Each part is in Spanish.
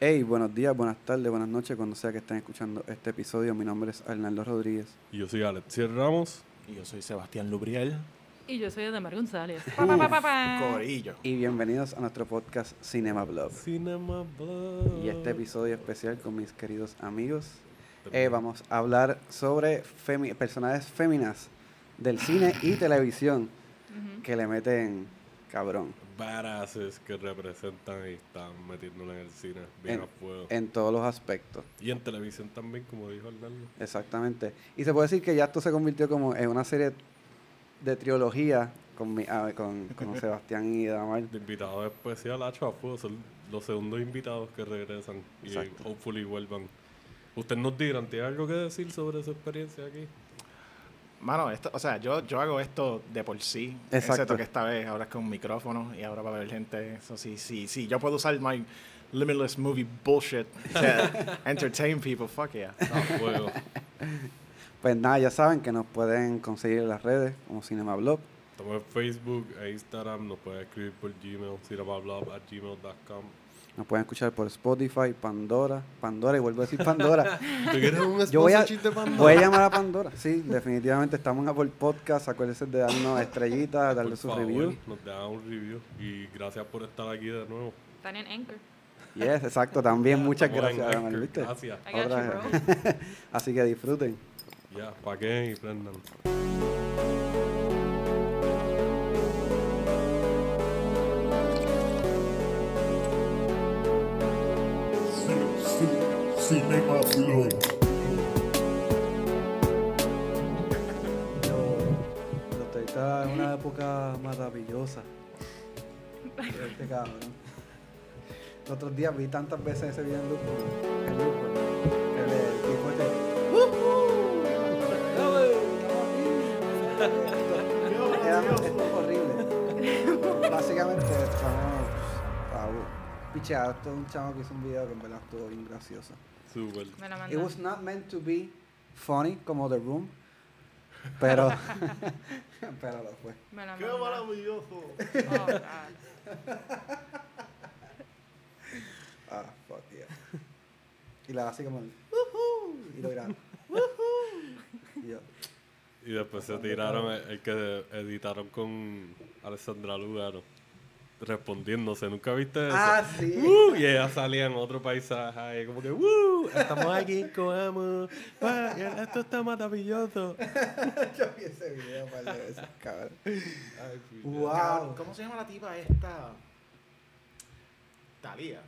Hey, buenos días, buenas tardes, buenas noches, cuando sea que estén escuchando este episodio. Mi nombre es Arnaldo Rodríguez. Y yo soy Alexiel Ramos. Y yo soy Sebastián Lubriel. Y yo soy Ademar González. Pa, pa, pa, pa, pa. Corillo. Y bienvenidos a nuestro podcast Cinema Blog. Cinema Blog. Y este episodio especial con mis queridos amigos. Eh, vamos a hablar sobre femi- personajes féminas del cine y televisión Ujú. que le meten cabrón Badasses que representan y están metiéndolo en el cine bien En- a fuego. en todos los aspectos. y en televisión también, como dijo Arnaldo. Exactamente. Y se puede decir que ya esto se convirtió como en una serie de trilogía con, mi, ah, con, con Sebastián y Damar. De invitado especial, Hacho a fuego. Son los segundos invitados que regresan y Exacto. hopefully vuelvan. Ustedes nos dirán, ¿tiene algo que decir sobre su experiencia aquí? Mano, esto, o sea, yo, yo hago esto de por sí. Exacto. Excepto que esta vez ahora es con un micrófono y ahora va a haber gente. Eso sí, sí, sí. Yo puedo usar my limitless movie bullshit to entertain people. Fuck yeah. A fuego. Pues nada, ya saben que nos pueden conseguir en las redes como Cinema Blog. Estamos en Facebook e Instagram. Nos pueden escribir por Gmail, cinemablog at gmail.com. Nos pueden escuchar por Spotify, Pandora, Pandora, y vuelvo a decir Pandora. ¿Tú quieres un Yo voy a, sponsorship de Pandora? voy a llamar a Pandora. Sí, definitivamente estamos en Apple Podcast. Acuérdense de darnos estrellitas, darle Por su favor, review. Nos dejan un review. Y gracias por estar aquí de nuevo. Están en Anchor. Yes, exacto. También muchas Estamos gracias, Anchor, ¿viste? Gracias. Otra you. Así que disfruten. Ya, paquen y prendan. Usted está en una época maravillosa. Este. Los otros días vi tantas veces ese video en loop. En loop. El, tipo este. Era- es horrible. Básicamente estamos. Ah, picheado. Esto es un chamo que hizo un video que en verdad estuvo bien gracioso. Súper. Me la It was not meant to be funny como The Room. Pero. pero lo fue. Me la mandan. maravilloso! Oh, God. Ah, fuck yeah. Y la así como y lo graba. "Woohoo". Y yo, Y después se tiraron el, el que editaron con Alessandra Lugaro. Respondiéndose. ¿Nunca viste eso? ah, sí. Uh, y ella salía en otro paisaje ahí como que ¡Uh! Estamos aquí, comemos. Ah, esto está maravilloso. yo vi ese video un par de veces, cabrón. Ay, Wow. ¿Cómo se llama la tipa esta? Talía.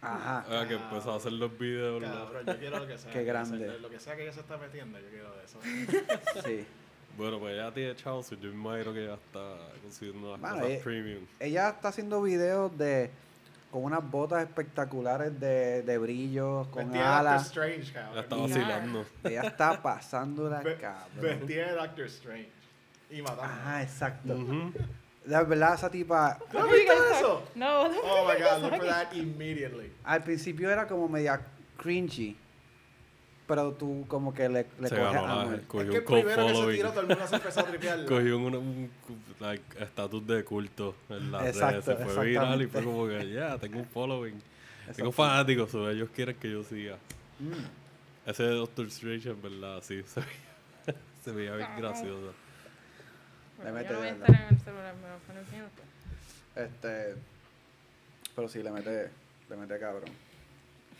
Ajá. Ah, que empezó a hacer los videos. yo quiero lo que sea. Qué que grande. Lo que sea que ella se está metiendo, yo quiero de eso. Sí. Bueno, pues ella tiene y yo me imagino que ella está consiguiendo las Mano, cosas eh, premium. Ella está haciendo videos de. con unas botas espectaculares de, de brillos, con Vestida de Doctor alas. Strange, Ella cabrón. está vacilando. Ella está pasando la cabrón. Vestida de Doctor Strange. Y matando. Ajá, exacto. Ujú. La verdad, esa tipa. ¿Tú has visto eso? No, Oh my god, look for that immediately. Al principio era como media cringy. Pero tú como que le, le Se coges la- amor. Es cogió que un primero que se co-following. tiró, todo el mundo se empezó a tripear. Cogió un un like, estatus de culto en las Exacto, redes. Se fue viral y fue como que, ya, tengo un following. Tengo fanáticos, so ellos quieren que yo siga. Mm. Ese de Doctor Strange, en verdad, sí, se veía, se veía bien gracioso. Le Bueno, mete yo no voy a de estar en el celular, me lo. Este. Pero sí, le mete, le mete cabrón.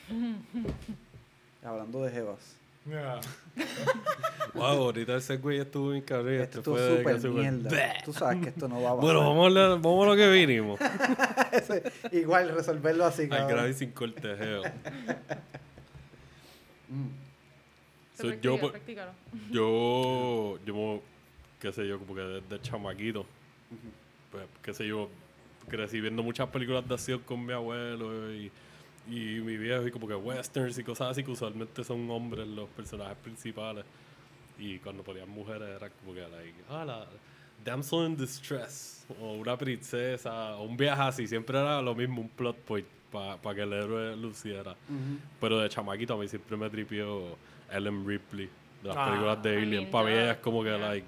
Hablando de Jevas. Yeah. Wow, ahorita ese güey estuvo bien cabrón. Esto estuvo súper mierda. Tú sabes que esto no va a Bueno, pasar. vamos a, hablar- vamos a lo que vinimos. Igual, resolverlo así, Al y sin cortejeo. Mm. Se So, practica, yo, yo, yo, qué sé yo, como que desde chamaquito, pues, qué sé yo, crecí viendo muchas películas de acción con mi abuelo y, y mi viejo, y como que westerns y cosas así, que usualmente son hombres los personajes principales. Y cuando ponían mujeres era como que, like, ah, la damsel in distress, o una princesa, o un viaje así, siempre era lo mismo, un plot point para que el héroe luciera. Ujú. Pero de chamaquito a mí siempre me tripió Ellen Ripley de las Ah. películas de I Alien. mean, Para mí es como que, Yeah. like,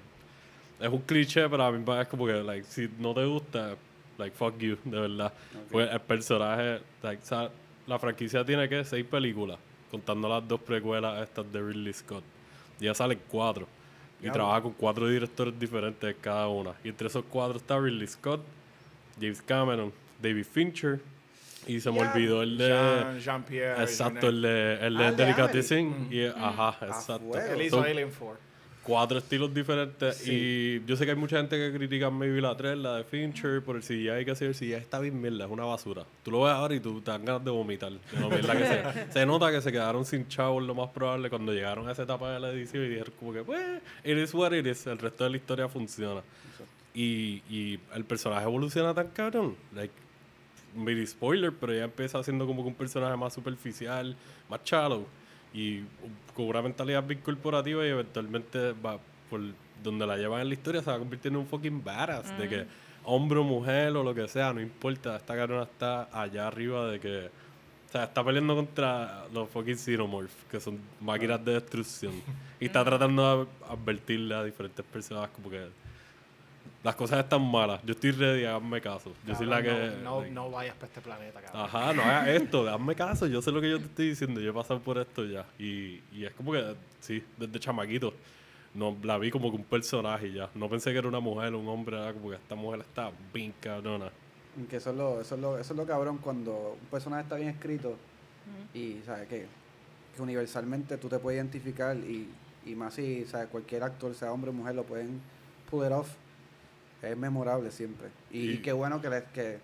es un cliché, pero a mí es como que, like, si no te gusta, like, fuck you, de verdad. Ok. Pues el personaje, like, la franquicia tiene que seis películas, contando las dos precuelas estas de Ridley Scott. Ya salen cuatro. Y trabaja con cuatro directores diferentes cada una. Y entre esos cuatro está Ridley Scott, James Cameron, David Fincher. Y se me olvidó el de. Jean, Jean-Pierre. exacto, el de, el de Ah, el de Delicatessen. Y, ajá, exacto. Él hizo Alien 4. Cuatro estilos diferentes. Sí. Y yo sé que hay mucha gente que critica maybe la 3, la de Fincher, por el CGI que hacer. El CGI está bien mierda, es una basura. Tú lo ves ahora y tú te dan ganas de vomitar. de lo mierda que sea. Se nota que se quedaron sin chavos, lo más probable, cuando llegaron a esa etapa de la edición y dijeron como que, pues, it is what it is. El resto de la historia funciona. Y, y el personaje evoluciona tan cabrón. Like, mini spoiler, pero ya empieza siendo como que un personaje más superficial, más shallow. Y con una mentalidad bien corporativa y eventualmente va por donde la llevan en la historia se va a convertir en un fucking badass. De que hombre o mujer o lo que sea, no importa. Esta cabrona está allá arriba de que... O sea, está peleando contra los fucking Xenomorphs, que son máquinas de destrucción. Y está tratando de advertirle a diferentes personas como que las cosas están malas. Yo estoy ready, hazme caso. Yo soy la Cabrón, que... No, like, no, no vayas para este planeta, cabrón. Ajá, no hagas esto, hazme caso, yo sé lo que yo te estoy diciendo, yo he pasado por esto ya. Y, y es como que, sí, desde chamaquito, no, la vi como que un personaje ya. No pensé que era una mujer o un hombre, era como que esta mujer está bien cabrona. Que eso es, lo, eso, es lo, eso es lo cabrón cuando un personaje está bien escrito y sabes que, que universalmente tú te puedes identificar y, y más si sabes, cualquier actor, sea hombre o mujer, lo pueden pull it off. Es memorable siempre. Y, Y- qué bueno que le, que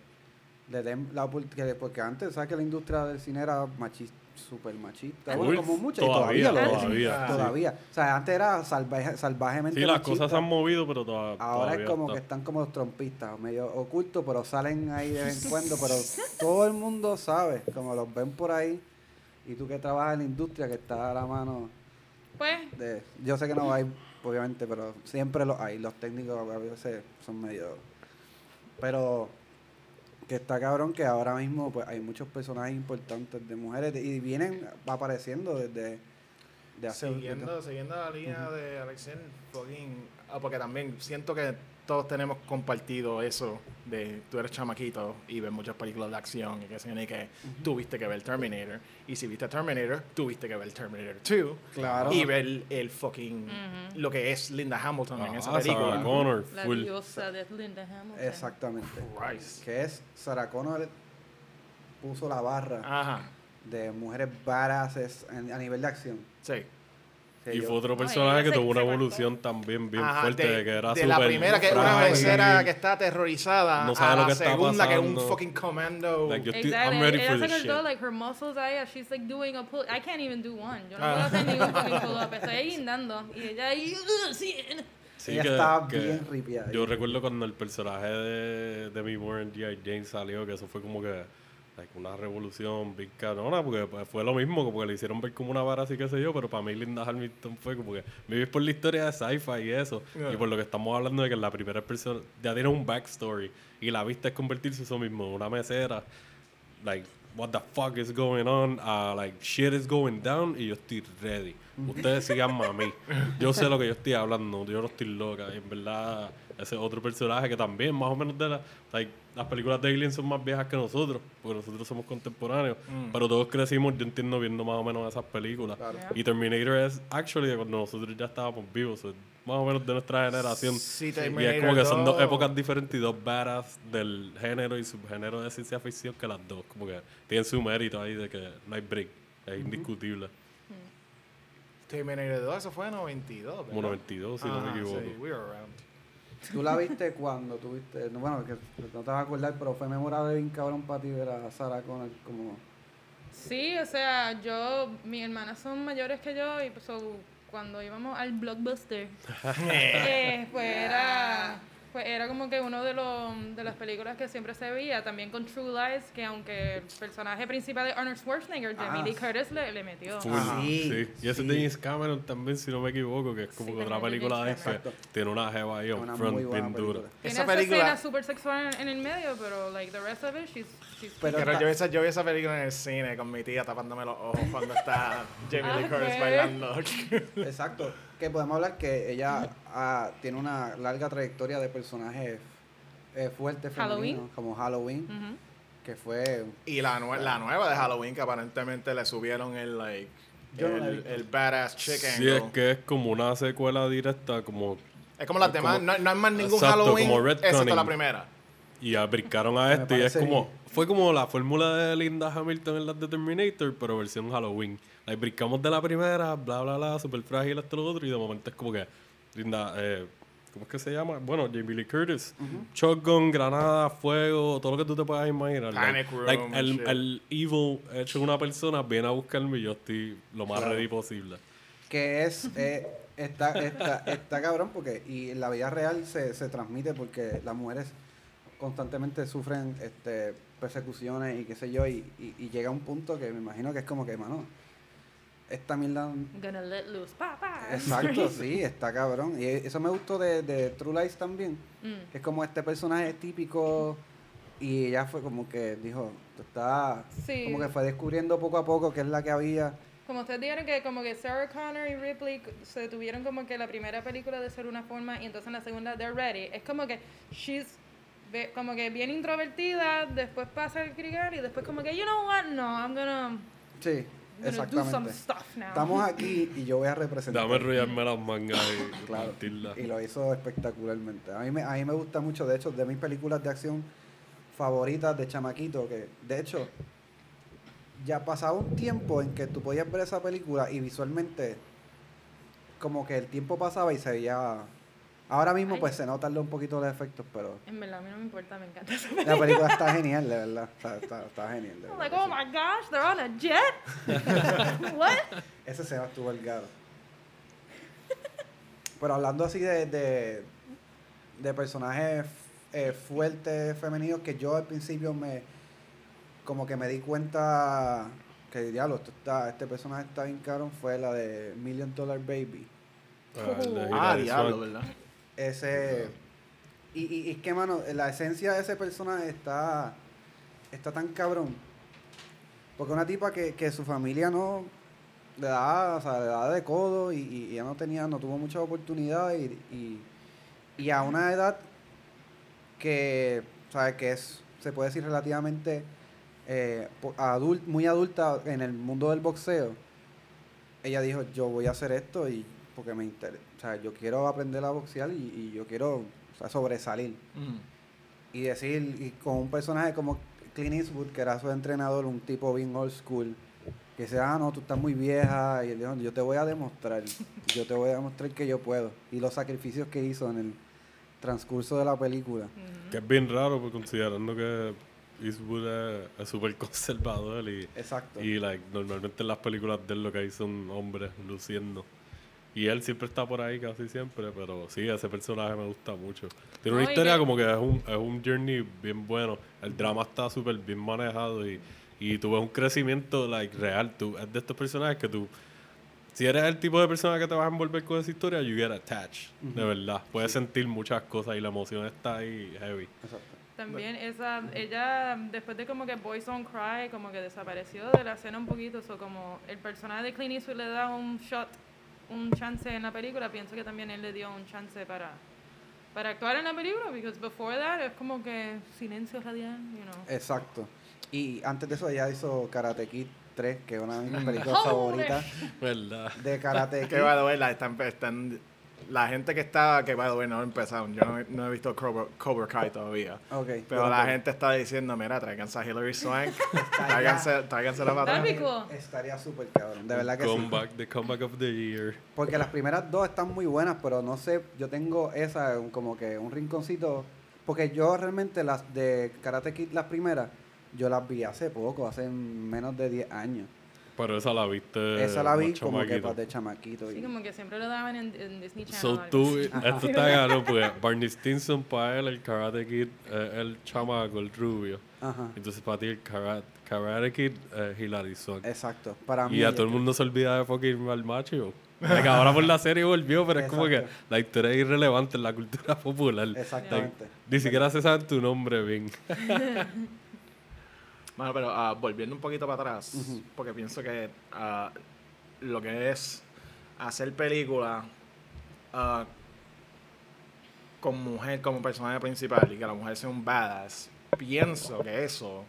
le den la oportunidad, porque antes, sabes que la industria del cine era machista, súper machista, bueno, Uy, como muchas, y todavía, todavía, es. todavía, sí. Todavía. O sea, antes era salvaje, salvajemente Sí, las machista. cosas se han movido, pero toda- todavía. Ahora es como está. que están como los trompistas, medio ocultos, pero salen ahí de vez en cuando, pero todo el mundo sabe, como los ven por ahí, y tú que trabajas en la industria, que está a la mano Pues, de... Yo sé que no hay, obviamente, pero siempre los hay, los técnicos a veces son medio... Pero que está cabrón que ahora mismo pues hay muchos personajes importantes de mujeres y vienen apareciendo desde... De Siguiendo, siguiendo la línea de Alexel, fucking, ah, porque también siento que todos tenemos compartido eso de tú eres chamaquito y ves muchas películas de acción y que se ni que tuviste que ver Terminator y si viste Terminator tuviste que ver Terminator 2 Claro. y ver el fucking lo que es Linda Hamilton en esa Ah, Sarah película Connor, la full. diosa de Linda Hamilton. Exactamente. Christ. Que es Sarah Connor puso la barra ajá de mujeres en- a nivel de acción. Sí Y fue otro personaje ella que tuvo una evolución también bien Ajá, fuerte, de, de que era de la primera que una mesera que está aterrorizada No sabe a lo la que está segunda que es un fucking commando Like, yo estoy, Exactly. I'm ready for this shit. like her muscles ahí, she's like doing a pull. I can't even do one. Yo no Ah. puedo hacer ningún fucking pull up. Estoy ahí guindando. Y ella ahí, "Ugh, sí. Sí, que- estaba que bien ripiada. Yo recuerdo cuando el personaje de Demi Moore en G.I. Jane salió, que eso fue como que like, una revolución bien canona, porque pues, fue lo mismo, como que le hicieron ver como una vara así que sé yo, pero para mí Linda Hamilton fue como que me vi por la historia de sci-fi y eso, y por lo que estamos hablando de que la primera persona ya tiene un backstory y la vista es convertirse eso mismo, una mesera, like, what the fuck is going on, uh, like, shit is going down, y yo estoy ready. Ustedes síganme a mí. Yo sé lo que yo estoy hablando, yo no estoy loca. Y en verdad, ese otro personaje que también, más o menos de la, like, las películas de Alien son más viejas que nosotros, porque nosotros somos contemporáneos. Pero todos crecimos, yo entiendo, viendo más o menos esas películas. Claro. Y Terminator es, actually, de cuando nosotros ya estábamos vivos, so, más o menos de nuestra generación. Sí, y es como que son dos 2. épocas diferentes y dos badass del género y subgénero de ciencia ficción que las dos. Como que tienen su mérito ahí de que no hay break. Es indiscutible. Terminator 2, eso fue en 92. ¿verdad? Como 92, si no me equivoco. Sí, we were around. Tú la viste cuando tuviste, no, bueno, que no te vas a acordar, pero fue memorable bien cabrón para ti ver a Sarah Connor como... Sí, o sea, yo, mis hermanas son mayores que yo y pues, so, cuando íbamos al blockbuster, eh, pues era, pues era como que uno de los de las películas que siempre se veía, también con True Lies, que aunque el personaje principal de Arnold Schwarzenegger, Jamie Ah. Lee Curtis le, le metió. Full, sí. Sí, Y ese sí. de James Cameron también, si no me equivoco, que es como Sí, que otra película de Cameron. tiene una jeva ahí on front muy buena bien dura. Esa película- escena súper sexual en, en el medio, pero like the rest of it, she's, she's Pero- yo vi, esa, yo vi esa película en el cine con mi tía tapándome los ojos cuando está Jamie Lee Ah, Curtis ok. bailando. Exacto. Que podemos hablar que ella ah, tiene una larga trayectoria de personajes eh, fuertes Halloween. femeninos, como Halloween. Ujú. que fue... Y la, nue- la nueva de Halloween, que aparentemente le subieron el, like, Yo no la el, visto. el badass chick Sí, angle. es que es como una secuela directa, como. Es como las es demás, como- no, no hay más ningún Exacto, Halloween, como excepto retconning. la primera. Y aplicaron a este y es como. Fue como la fórmula de Linda Hamilton en las de Terminator, pero versión Halloween. La brincamos de la primera, bla, bla, bla, súper frágil hasta lo otro, y de momento es como que. Linda, eh, ¿cómo es que se llama? Bueno, Jamie Lee Curtis. Shotgun, granada, fuego, todo lo que tú te puedas imaginar. Panic Like- room like, and el, shit. el evil hecho una persona viene a buscarme y yo estoy lo más Claro. ready posible. que es eh, está, está, está cabrón porque y en la vida real se, se transmite porque las mujeres constantemente sufren este persecuciones y qué sé yo y, y, y llega un punto que me imagino que es como que mano esta mierda Gonna let loose. Pa, pa. exacto sí está cabrón y eso me gustó de, de True Lies también Mm. que es como este personaje típico y ella fue como que dijo está Sí. como que fue descubriendo poco a poco qué es la que había Como ustedes dijeron que como que Sarah Connor y Ripley se tuvieron como que la primera película de ser una forma y entonces en la segunda they're ready. Es como que she's como que bien introvertida, después pasa el crigar y después como que you know what, no, I'm gonna, sí Exactamente stuff now. estamos aquí y yo voy a representar Dame enrollarme las mangas y Claro, y lo hizo espectacularmente. A mí, me, a mí me gusta mucho, de hecho, de mis películas de acción favoritas de chamaquito, que de hecho ya pasaba un tiempo en que tú podías ver esa película y visualmente como que el tiempo pasaba y se veía... Ahora mismo Ay. pues se notan un poquito los efectos, pero En verdad, a mí no me importa, me encanta esa la película está genial, de verdad. Está, está, está genial. de I'm verdad like, oh sí. my gosh, they're on a jet. What? Ese se estuvo el garo. Pero hablando así de, de, de personajes eh, fuertes femeninos que yo al principio me como que me di cuenta que diablo, esto está, este personaje está bien cabrón fue la de Million Dollar Baby. Ah, Ah, diablo. ¿verdad? Ese y, y, es que mano, la esencia de ese personaje está está tan cabrón. Porque una tipa que, que su familia no le da, o sea, le da de codo y, y no tenía, no tuvo muchas oportunidades y, y, a una edad que, ¿sabes? que es, se puede decir relativamente eh, po- adul- muy adulta en el mundo del boxeo, ella dijo, yo voy a hacer esto y porque me interesa, o sea, yo quiero aprender a boxear y, y yo quiero o sea, sobresalir. Mm. Y decir, y con un personaje como Clint Eastwood, que era su entrenador, un tipo bien old school, que decía, ah, no, tú estás muy vieja, y él dijo, yo te voy a demostrar, yo te voy a demostrar que yo puedo. Y los sacrificios que hizo en el transcurso de la película. Que es bien raro, pues, considerando que Eastwood es- es súper conservador y, Exacto. y like, normalmente en las películas de él lo que hay son hombres luciendo. Y él siempre está por ahí casi siempre, pero sí, ese personaje me gusta mucho. Tiene una historia como que es un, es un journey bien bueno. El drama está súper bien manejado y, y tú ves un crecimiento like, real. Tú, es de estos personajes que tú, si eres el tipo de persona que te vas a envolver con esa historia, you get attached, de verdad. Puedes sentir muchas cosas y la emoción está ahí heavy. Exacto. También esa, ella después de como que Boys Don't Cry, como que desapareció de la escena un poquito, o como el personaje de Clint Eastwood le da un shot, un chance en la película, pienso que también él le dio un chance para para actuar en la película, because before that es como que silencio radial, you know. Exacto. Y antes de eso ella hizo Karate Kid 3, que es una de mis películas favoritas ¿Verdad? de Karate Kid. The way, la, están, están- la gente que está, que the way no ha empezado, yo no, he- no he visto Cobra, Cobra Kai todavía. Ok, Pero la gente está diciendo, mira, tráiganse a Hilary Swank, tráiganse, atrás. be cool. Estaría súper cabrón, de verdad que sí. comeback, The comeback of the year. Porque las primeras dos están muy buenas, pero no sé, yo tengo esa como que un rinconcito. Porque yo realmente las de Karate Kid, las primeras, yo las vi hace poco, hace menos de 10 años. Pero esa la viste. esa la vi como que para de chamaquito. Sí, Y, como que siempre lo daban en, en Disney Channel. So tú, esto está gano, porque Barney Stinson para él, el Karate Kid, eh, el chamaco, el rubio. ajá, Entonces para ti el Karate, karate Kid, eh, Hilary Swank. exacto. Para mí. Y a todo el mundo se olvida de fucking el macho. Que ahora por la serie volvió, pero es como que Exacto. la historia es irrelevante en la cultura popular. Exactamente. Ni siquiera se sabe tu nombre bien. Bueno, pero ah, volviendo un poquito para atrás, porque pienso que ah, lo que es hacer película ah, con mujer como personaje principal y que la mujer sea un badass, pienso que eso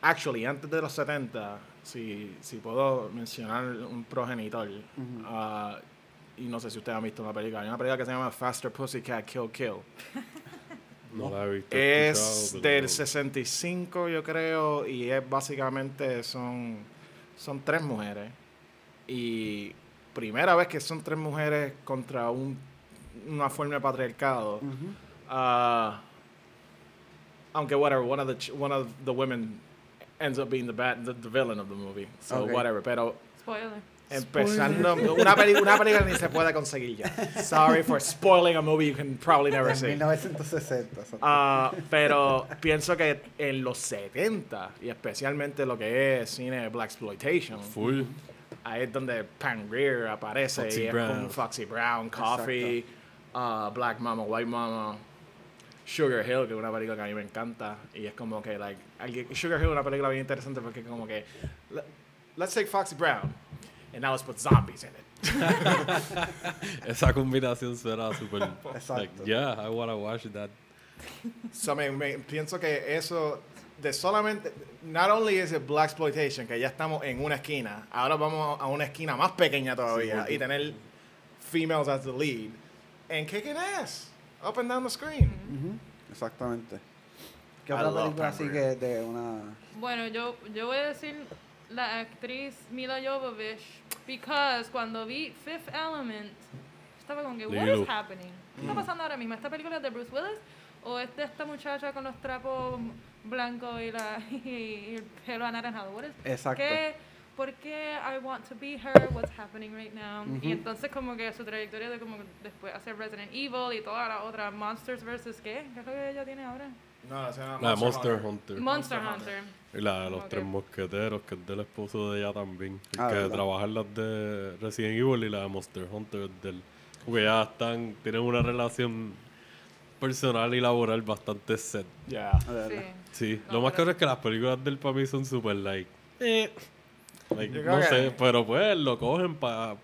actually, antes de los 70, si, si puedo mencionar un progenitor, ah, y no sé si ustedes han visto una película, hay una película que se llama Faster Pussycat Kill Kill. No la he visto. Es pero del no. 65, yo creo, y es básicamente son, son tres mujeres. Y primera vez que son tres mujeres contra un, una forma de patriarcado. Ah, aunque whatever, one of the ch- one of the women ends up being the bad the, the villain of the movie. So Okay. whatever, pero Spoiler. Empezando una, peli- una película ni se puede conseguir ya. Sorry for spoiling a movie you can probably never see. 1960. exacto. Ah, pero pienso que en los 70, y especialmente lo que es cine de Black Exploitation, Full. ahí es donde Pam Grier aparece Foxy y es Brown. como Foxy Brown, Coffee, ah, Black Mama, White Mama, Sugar Hill, que es una película que a mí me encanta, y es como que, like, Sugar Hill es una película bien interesante porque como que, le- let's take Foxy Brown, and now let's put zombies in it. Esa combinación suena súper. Exacto. Like, yeah, I wanna watch that. So, me, me- pienso que eso de solamente not only is it black exploitation que ya estamos en una esquina ahora vamos a una esquina más pequeña todavía y tener females as the lead and kicking ass up and down the screen Ujú, Exactamente. ¿Qué otra película así que de una... Bueno, yo, yo voy a decir la actriz Mila Jovovich, because cuando vi Fifth Element, estaba con que, what is happening? ¿Qué está pasando ahora mismo? ¿Esta película es de Bruce Willis? ¿O es de esta muchacha con los trapos blancos y, la, y el pelo anaranjado? What is- Exacto. ¿Qué, ¿Por qué I want to be her? What's happening right now? Y entonces como que su trayectoria de como después hacer Resident Evil y toda la otra Monsters vs. ¿qué? ¿Qué es lo que ella tiene ahora? No, se llama La de Monster Hunter. Monster Monster Hunter. Y la de los tres mosqueteros, que es del esposo de ella también. El Ah, que ¿verdad? trabaja en las de Resident Evil y la de Monster Hunter es del. Porque ya están, tienen una relación personal y laboral bastante set. yeah verdad. Sí. Sí, No, lo más caro es que las películas del papi son super like. eh, like, no que- sé, pero pues lo cogen para.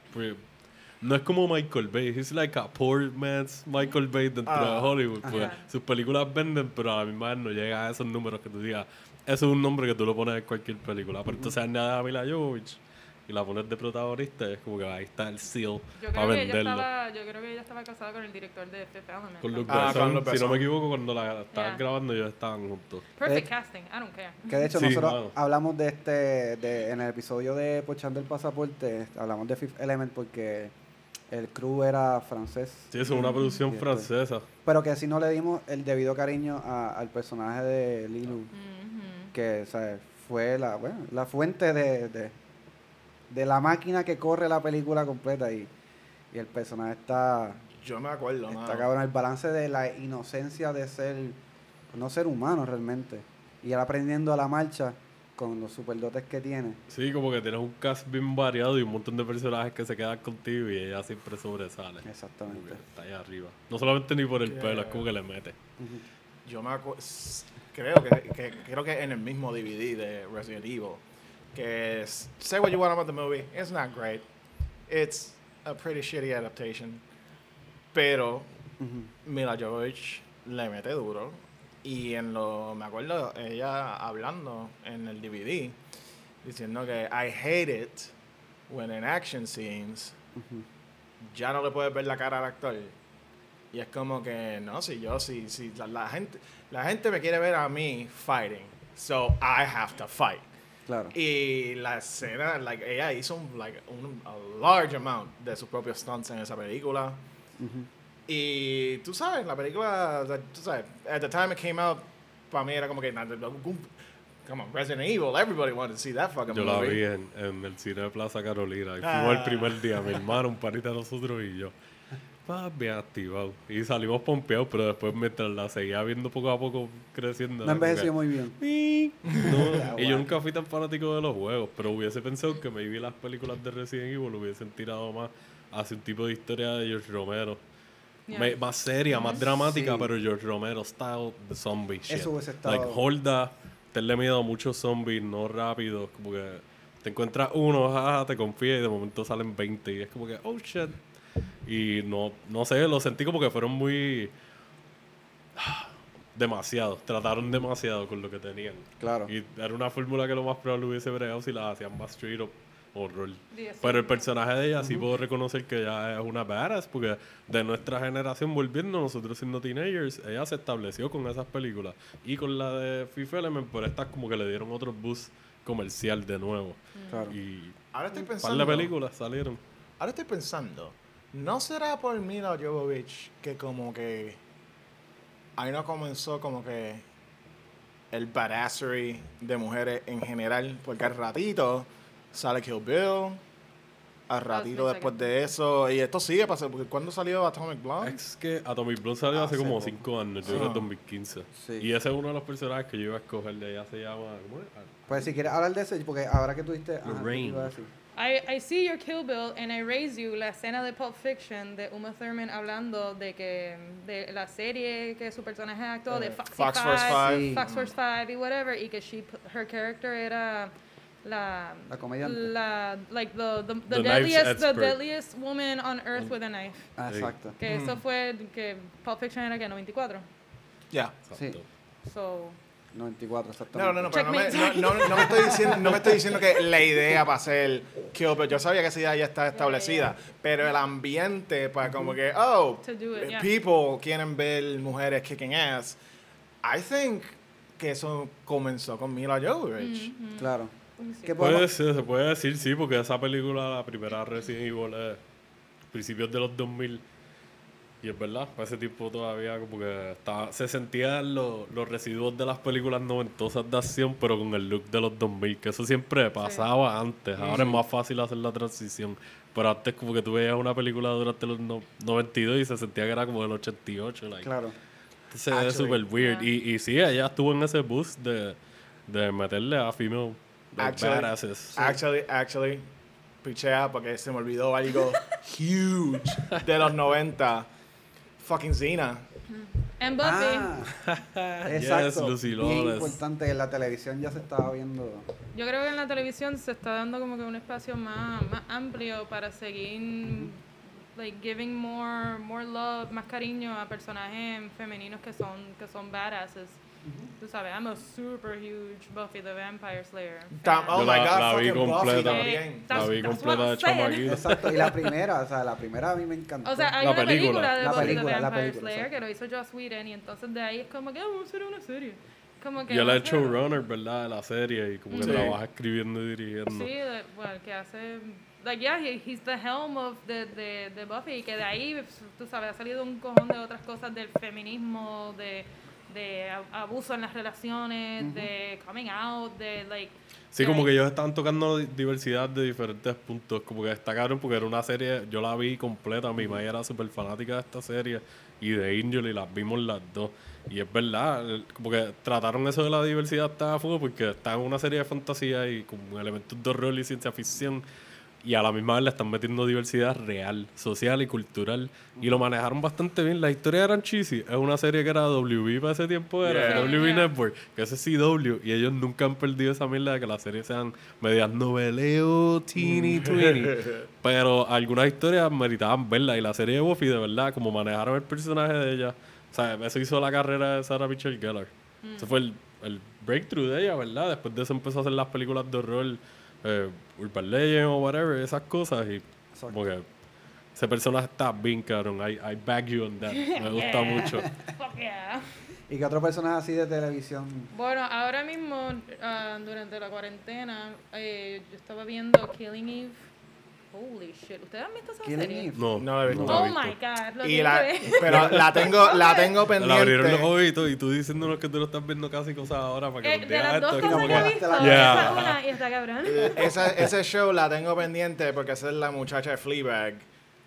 No es como Michael Bay, he's like a poor man's Michael Bay dentro Ah. de Hollywood. Pues, sus películas venden, pero a la misma vez no llega a esos números que tú digas. Eso es un nombre que tú lo pones en cualquier película. Pero entonces añades a Mila Jovovich y la pones de protagonista, es como que ahí está el seal Yo para creo, que ella venderlo. estaba, yo creo que ella estaba casada con el director de Fifth Element. Con Luke Ah, Besson. con Si no me equivoco, cuando la estaban Yeah. grabando, ellos estaban juntos. Perfect Eh, casting, I don't care. Que de hecho Sí, nosotros mano. hablamos de este, de, en el episodio de Pochando el Pasaporte, hablamos de Fifth Element porque el crew era francés. Sí, es una producción Sí, esto- francesa. Pero que si no le dimos el debido cariño a- al personaje de Lilu, que sea, fue la, bueno, la fuente de, de, de la máquina que corre la película completa y, y el personaje está, yo me acuerdo está cabrón, el balance de la inocencia de ser, no ser humano realmente, y él aprendiendo a la marcha con los superdotes que tiene. Sí, como que tienes un cast bien variado y un montón de personajes que se quedan contigo y ella siempre sobresale. Exactamente. está ahí arriba. No solamente ni por el pelo, es como que le mete. Yo me acu- s- creo que, que creo que en el mismo DVD de Resident Evil que es say what you want about the movie it's not great it's a pretty shitty adaptation pero. Mila Jovovich le mete duro y en lo me acuerdo ella hablando en el DVD diciendo que I hate it when in action scenes ya no le puedes ver la cara al actor. Y es como que, no, si yo, si, si la, la gente, la gente me quiere ver a mí fighting, so I have to fight. Claro. Y la escena, like, ella hizo un, like, un a large amount de sus propios stunts en esa película. Ujú. Y tú sabes, la película, tú sabes, at the time it came out, para mí era como que, come on, Resident Evil, everybody wanted to see that fucking Yo la movie. vi en, en el cine de Plaza Carolina. Y Ah. fuimos el primer día, mi hermano, un panita de nosotros y yo. Estaba bien activado. Y salimos pompeados, pero después mientras la seguía viendo poco a poco creciendo. Como envejeció muy bien. "Pi". No, y yo nunca fui tan fanático de los juegos, pero hubiese pensado que me vi las películas de Resident Evil, hubiesen tirado más hacia un tipo de historia de George Romero. Yeah. Más seria, más dramática, Sí. pero George Romero style de zombie shit. Eso hubiese estado- Like, Holda, tenle miedo a muchos zombies, no rápidos, como que te encuentras uno, jaja, te confías y de momento salen 20 y es como que, oh shit. Y no, no sé, lo sentí como que fueron muy demasiado. Trataron demasiado con lo que tenían. Claro. Y era una fórmula que lo más probable hubiese bregado si la hacían más straight up horror. Pero el personaje de ella sí puedo reconocer que ella es una badass porque de nuestra generación volviendo, nosotros siendo teenagers, ella se estableció con esas películas. Y con la de Fifth Element, pero estas como que le dieron otro boost comercial de nuevo. Claro. Y Ahora estoy un par pensando. de películas salieron. Ahora estoy pensando. ¿No será por Mila Jovovich que como que ahí no comenzó como que el badassery de mujeres en general? Porque al ratito sale Kill Bill, al ratito me después de eso, y esto sigue pasando, porque ¿cuándo salió Atomic Blonde? Es que Atomic Blonde salió hace Hace como poco. 5 años, yo creo que en 2015. Sí. Y ese es uno de los personajes que yo iba a escoger de ella, se llama... ¿Cómo es? Pues si quieres hablar de ese, porque ahora que tú diste... ajá, ¿qué te Lorraine. iba a decir? I, I see your Kill Bill and I raise you la escena de Pulp Fiction de Uma Thurman hablando de que de la serie que su personaje actuó de Eh, Foxy Fox Force Five, Five. Fox Force 5 y whatever y que she put- her character era la La comediante. la like the the, the, The deadliest the deadliest woman on earth with a knife Ah, Sí. exacto. que eso fue que Pulp Fiction era que 94 Ya. Exacto. so 94, exactamente. No, no, no, pero no me, no, no- no me estoy diciendo, no me estoy diciendo que la idea para hacer Kill Bill, yo sabía que esa idea ya está establecida, pero el ambiente para como que, oh, it, yeah. people quieren ver mujeres kicking ass, I think que eso comenzó con Mila Jovovich. Claro. Sí. ¿Qué Puede podemos- ser, se puede decir, sí, porque esa película, la primera Resident Evil, es principios de los 2000. Y es verdad, para ese tiempo todavía como que estaba, se sentían los, los residuos de las películas noventosas de acción, pero con el look de los 2000, que eso siempre pasaba antes. Ahora es más fácil hacer la transición. Pero antes como que tú veías una película durante los no- 92 y se sentía que era como del 88. Like. Claro. Se ve súper weird. yeah. Y, y sí, ella estuvo en ese boost de, de meterle a female like, Actually- badasses. Actually, actually, pichea porque se me olvidó algo huge de los 90. Fucking Xena. and Buffy Ah, exacto. Lucy Bien importante, en la televisión ya se estaba viendo. Yo creo que en la televisión se está dando como que un espacio más, más amplio para seguir like giving more more love, más cariño a personajes femeninos que son que son badasses. Tú sabes, I'm a super huge Buffy the Vampire Slayer. Tam- oh my la- god, la vi completa. también. La vi completa de chamaquito. Exacto. Y la primera, o sea, la primera a mí me encantó. O sea, hay La una película, película. de La Buffy película, the la Vampire película, Slayer que lo hizo Joss Whedon y entonces de ahí es como que oh, vamos a hacer una serie. Como que Y él es showrunner, ¿verdad? De la serie y como que Sí. trabaja escribiendo y dirigiendo. Sí, bueno, que hace... Like, yeah, he- he's the helm of the, de, de Buffy, y que de ahí, tú sabes, ha salido un cojón de otras cosas del feminismo, de, de abuso en las relaciones, de coming out, de, like... Sí, como que ellos estaban tocando diversidad de diferentes puntos. Como que destacaron porque era una serie, yo la vi completa. Mi madre era súper fanática de esta serie y de Angel y las vimos las dos. Y es verdad, como que trataron eso de la diversidad tan a fuego porque está en una serie de fantasía y con elementos de horror y ciencia ficción. Y a la misma vez le están metiendo diversidad real, social y cultural. Y lo manejaron bastante bien. Las historias eran cheesy. Es una serie que era WB para ese tiempo, era Yeah. WB Yeah. Network, que es CW. Y ellos nunca han perdido esa mierda de que las series sean medias noveleo, teeny, tweeny. Pero algunas historias meritaban verla. Y la serie de Buffy, de verdad, como manejaron el personaje de ella. O sea, eso hizo la carrera de Sarah Michelle Gellar. Ese fue el, el breakthrough de ella, ¿verdad? Después de eso empezó a hacer las películas de horror, eh, Urban Legend o whatever, esas cosas. Y como que ese personaje está bien cabrón. I, I back you on that. Me gusta Yeah. mucho. Fuck yeah. ¿Y qué otro personaje así de televisión? Bueno, ahora mismo, ah, durante la cuarentena, eh, yo estaba viendo Killing Eve. Holy shit, ¿ustedes han visto esa serie? No, No la he visto. la Oh my god, lo Y la, pero la tengo, la tengo Le abrieron los pendiente. ojitos y tú diciéndonos que tú no estás viendo casi cosas ahora para que Eh, nos de las dos esto. es cosas como que he que- visto, Yeah. esa es una y está cabrón. Ese, ese show la tengo pendiente porque esa es la muchacha de Fleabag.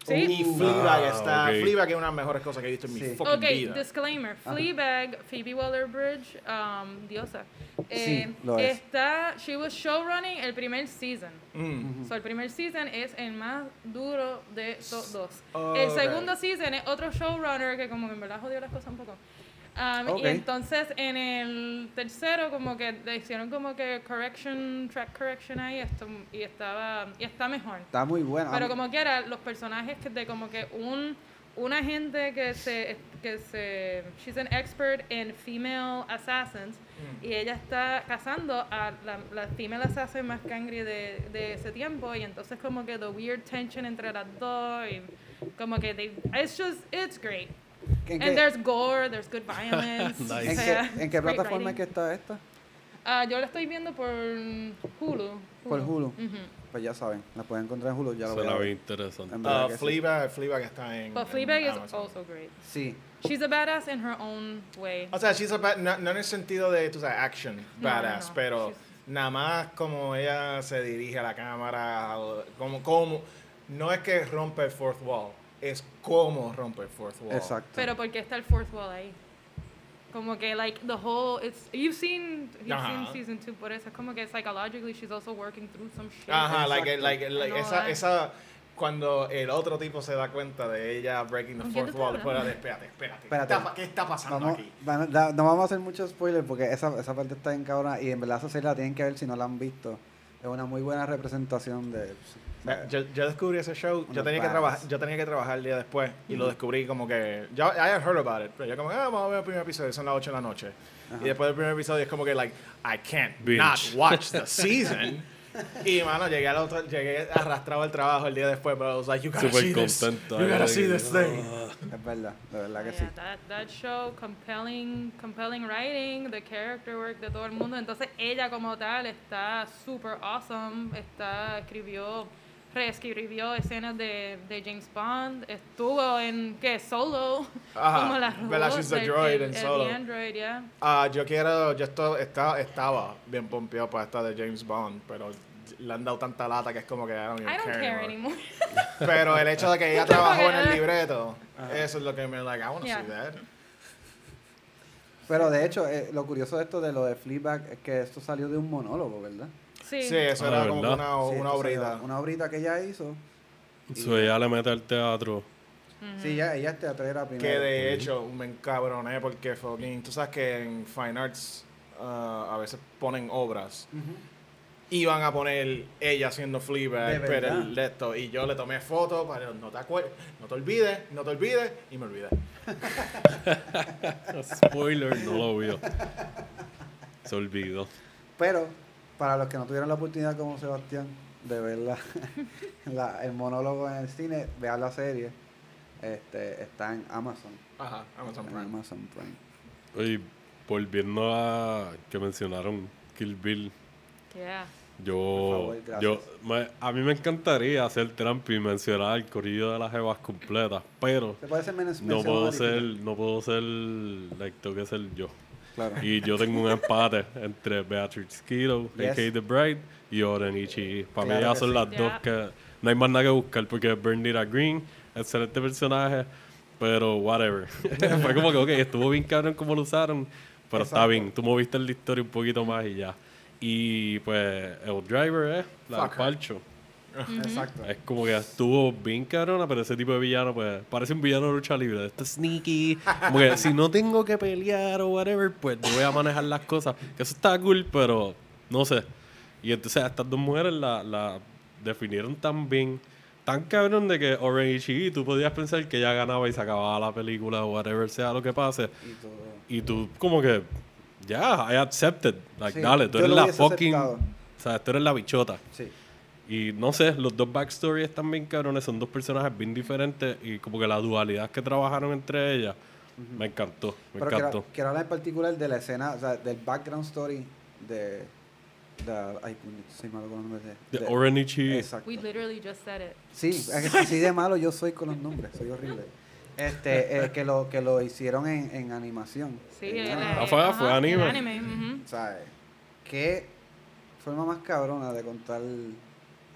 ¿Sí? Y Fleabag Ah, está. ok. Fleabag es una de las mejores cosas que he visto en mi Sí. fucking Ok, vida. disclaimer. Fleabag, Phoebe Waller-Bridge, um, diosa. Eh, Sí, lo es. Está, she was showrunning el primer season. Mm. So, el primer season es el más duro de todos. Oh, el ok. segundo season es otro showrunner que como que en verdad jodió las cosas un poco. Um, Ok. Y entonces en el tercero como que le hicieron como que correction, track correction ahí esto, y estaba y está mejor. Está muy bueno. Pero como quiera, los personajes que de como que un, una gente que se, que se, she's an expert in female assassins y ella está cazando a la, la female assassin más cangre de, de ese tiempo y entonces como que the weird tension entre las dos y como que they, it's just, it's great. ¿En And qué, there's gore, there's good violence. Nice. en qué- en qué plataforma es que está esta? Ah, yo la estoy viendo por Hulu. Por Hulu. Ujú. Pues ya saben, la pueden encontrar en Hulu, ya lo voy a Suena ver. bien interesante. En Uh, que sí. Fleabag, Fleabag está en. But en Fleabag is Amazon. also great. Sí, She's a badass in her own way. O sea, she's a bad- no, no en el sentido de, tú sabes, action, No, no, badass, no. pero She's- nada más como ella se dirige a la cámara, como, como, no es que rompe el fourth wall, es cómo rompe el fourth wall. exacto. Pero porque está el fourth wall ahí. Como que like the whole it's you've seen you've Ajá. seen season two, por eso es como que psychologically she's also working through some shit. Ajá, like, like, like, esa, esa, cuando el otro tipo se da cuenta de ella breaking the ¿Con quién fourth wall, fuera de, espérate, espérate, Espérate. ¿Qué, está, qué está pasando Vamos, aquí? van- da- no vamos a hacer muchos spoilers porque esa, esa parte está en cabrona y en verdad esa serie la tienen que ver si no la han visto. Es una muy buena representación de... Yo, yo descubrí ese show, yo tenía, que trabajar, yo tenía que trabajar el día después y lo descubrí como que, yo, I had heard about it, pero yo como, ah, vamos a ver el primer episodio, son las 8 de la noche. Ajá. Y después del primer episodio es como que, like, I can't Binge. not watch the season. y, mano, llegué al otro, llegué arrastrado al trabajo el día después, pero I was like, you gotta Súper see this. contento. You ahí gotta see this thing. es verdad, de verdad que Yeah, sí. that, that show, compelling, compelling writing, the character work de todo el mundo. Entonces ella como tal está super awesome. Está, escribió, reescribió escenas de, de James Bond. Estuvo en, ¿qué? Solo. Ajá, como la robot She's the del- droid el- en Solo. Android, yeah. Ah, yo quiero, yo esto, estaba, estaba bien pompeado para esta de James Bond, pero le han dado tanta lata que es como que I don't even I don't care care anymore. anymore. Pero el hecho de que ella trabajó en el Ajá. libreto, eso es lo que me like, I wanna Yeah. see that. Pero de hecho, eh, lo curioso de esto de lo de Fleabag es que esto salió de un monólogo, ¿verdad? Sí. Sí, eso Ah, era ¿de como una, Sí, una obrita. Una obrita que ella hizo. So, ella le mete al teatro. Sí, ella, ella es teatrera primero. Que de hecho me encabroné porque fucking, tú sabes que en Fine Arts ah, a veces ponen obras. Ujú. Iban a poner ella haciendo Fleabag, pero el esto. Y yo le tomé fotos para no te acuer- no te olvides, no te olvides, y me olvidé. Spoiler, no lo vio. Se olvidó. Pero, para los que no tuvieron la oportunidad como Sebastián de ver la, la- el monólogo en el cine, vean la serie. Este, está en Amazon. Ajá, Amazon En Prime. Amazon Prime. Oye, volviendo a que mencionaron Kill Bill, Yeah. Por yo, favor, yo me- a mí me encantaría hacer trampa y mencionar el corrido de las jevas completas, pero Se puede ser men- no puedo ser, no puedo ser, like, tengo que ser yo. Claro. Y yo tengo un empate entre Beatriz Kiddo, Yes. a.k.a. The Bride, y Oren Ichi. Para Claro mí que son sí. las Ya. dos que no hay más nada que buscar porque Bernita Green, excelente personaje, pero whatever. Fue como que, ok, estuvo bien cabrón como lo usaron, pero está bien. Tú moviste la historia un poquito más y ya. Y pues el driver es la Fuck her. Palcho. Exacto. Es como que estuvo bien cabrona, pero ese tipo de villano, pues, parece un villano de lucha libre. Este sneaky. Como que si no tengo que pelear o whatever, pues yo voy a manejar las cosas. Que eso está cool, pero no sé. Y entonces a estas dos mujeres la, la definieron tan bien, tan cabrón de que Oren Ishii, tú podías pensar que ella ganaba y se acababa la película o whatever sea lo que pase. Y todo. Y tú como que, ya, I accepted. Like, Sí, dale, tú eres la fucking... aceptado. O sea, tú eres la bichota. Sí. Y no sé, los dos backstories están bien cabrones, son dos personajes bien diferentes y como que la dualidad que trabajaron entre ellas me encantó, me Pero encantó. quiero, quiero hablar en particular de la escena, o sea, del background story de. de ay, soy malo con los nombres de. De Orenichi, Exacto. We literally just said it. Sí, es que así de malo yo soy con los nombres, soy horrible. Este, eh, que lo que lo hicieron en, en animación. Sí, En el- anime. Ah, fue- fue anime. anime, ujú. O sea, qué forma más cabrona de contar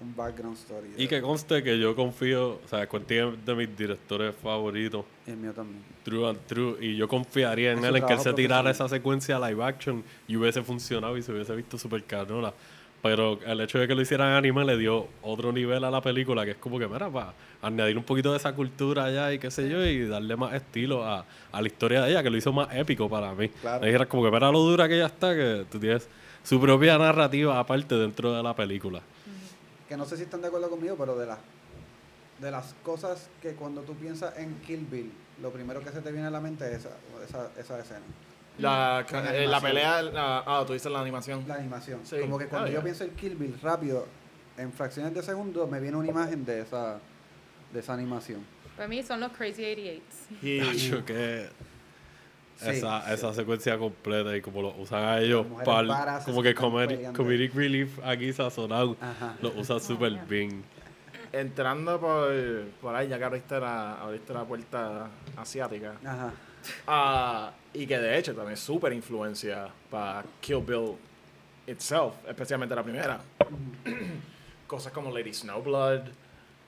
un background story. y que conste que yo confío, o sea, Quentin es de mis directores favoritos, Y el mío también. True and True, y yo confiaría en En él en que él se tirara esa secuencia live action y hubiese funcionado y se hubiese visto súper cabrona. Pero el hecho de que lo hicieran anime le dio otro nivel a la película, que es como que, mira, para añadir un poquito de esa cultura allá y qué sé yo, y darle más estilo a, a la historia de ella, que lo hizo más épico para mí. Claro. Me dijeras como que, mira lo dura que ella está, que tú tienes su propia narrativa aparte dentro de la película. Que no sé si están de acuerdo conmigo, pero de las de las cosas que cuando tú piensas en Kill Bill, lo primero que se te viene a la mente es esa, esa, esa escena. La, La eh, la pelea, la- ah, tú dices la animación. La animación. Sí. Como que cuando Ah, yo pienso en Kill Bill rápido, en fracciones de segundos, me viene una imagen de esa, de esa animación. Para mí son los Crazy 88s. Y- que Sí, esa, sí. esa secuencia completa y como lo usan a ellos para como que están comedic, relief aquí sazonado Ajá. lo usa súper bien entrando por, por ahí, ya que abriste la, abriste la puerta asiática. Ajá. Ah, y que de hecho también es súper influencia para Kill Bill itself, especialmente la primera. Cosas como Lady Snowblood,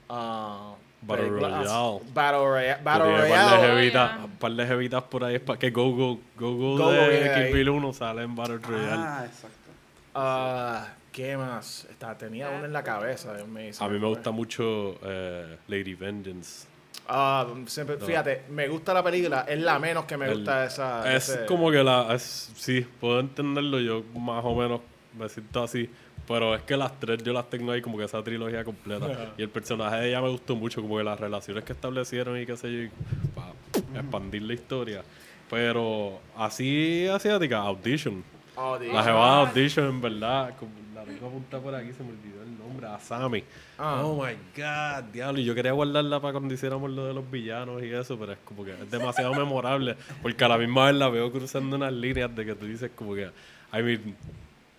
ah, Battle Royale. Battle, Roya- Battle Royale. par de Oh, jevitas yeah. par de jevitas por ahí para que Go Go Go Go, Go de viene Kill. Bill 1 sale en Battle Royale Ah, exacto. Ah, ¿Qué más? Está, tenía uno en la cabeza. Dios mío, se a mí me gusta mucho eh, Lady Vengeance Ah, siempre, No. fíjate, me gusta la película, es la menos que me El- gusta esa. es ese- como que la es, sí puedo entenderlo yo más o menos me siento así pero es que las tres yo las tengo ahí como que esa trilogía completa. Y el personaje de ella me gustó mucho como que las relaciones que establecieron y qué sé yo para expandir la historia. Pero así asiática Audition. Oh, Dios. la jevada de Audition en verdad como la tengo apuntada por aquí se me olvidó el nombre Asami. Ah. oh my god diablo y yo quería guardarla para cuando hiciéramos lo de los villanos y eso pero es como que es demasiado memorable porque a la misma vez la veo cruzando unas líneas de que tú dices como que I mean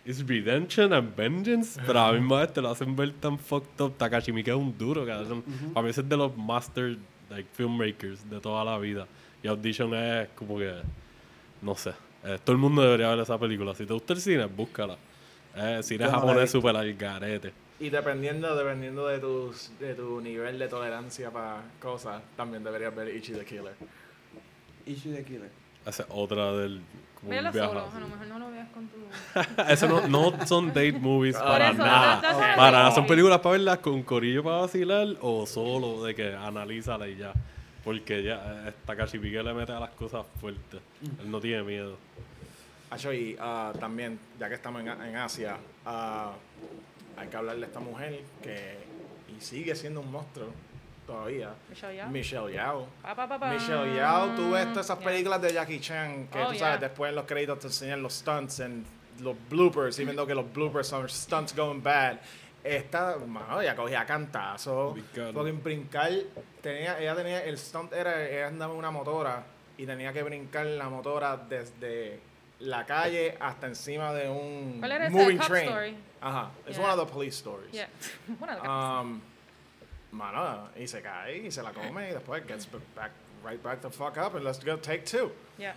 It's redemption and vengeance, pero a la misma vez te lo hacen ver tan fucked up. Takashi Miike es un duro, cabrón. A veces es de los master like, filmmakers de toda la vida. Y Audition es como que, no sé. eh, todo el mundo debería ver esa película. Si te gusta el cine, búscala. Eh, cine no japonés super al garete. Y dependiendo, dependiendo de, tus, de tu nivel de tolerancia para cosas, también deberías ver Ichi the Killer. Issue de Killer. Esa es otra del... Solo, así. a lo mejor no lo veas con tu... Eso no, no son date movies para eso, nada. that's Para nada. Son movie. películas para verlas con corillo para vacilar o solo de que analízala y ya. Porque ya eh, Takashi Miike le mete a las cosas fuertes. Él no tiene miedo. Acho, y ah, también, ya que estamos en, en Asia, ah, hay que hablarle a esta mujer que y sigue siendo un monstruo todavía. Michelle Yeoh. Michelle Yao. Pa, pa, pa, pa. Michelle Yao, tú ves todas esas Yeah. películas de Jackie Chan que Oh, tú yeah. sabes, después en los créditos te enseñan los stunts and los bloopers, even though que los bloopers son stunts going bad. Esta, mano, ella cogía cantazo, Brincar. fucking brincar, tenía, ella tenía, el stunt era, ella andaba en una motora y tenía que brincar la motora desde la calle hasta encima de un ¿Cuál era esa? moving train. Story. Ajá, it's Yeah. one of the police stories. Yeah. Um, mano, y se cae y se la come y después gets back, right back the fuck up and let's go take two. yeah.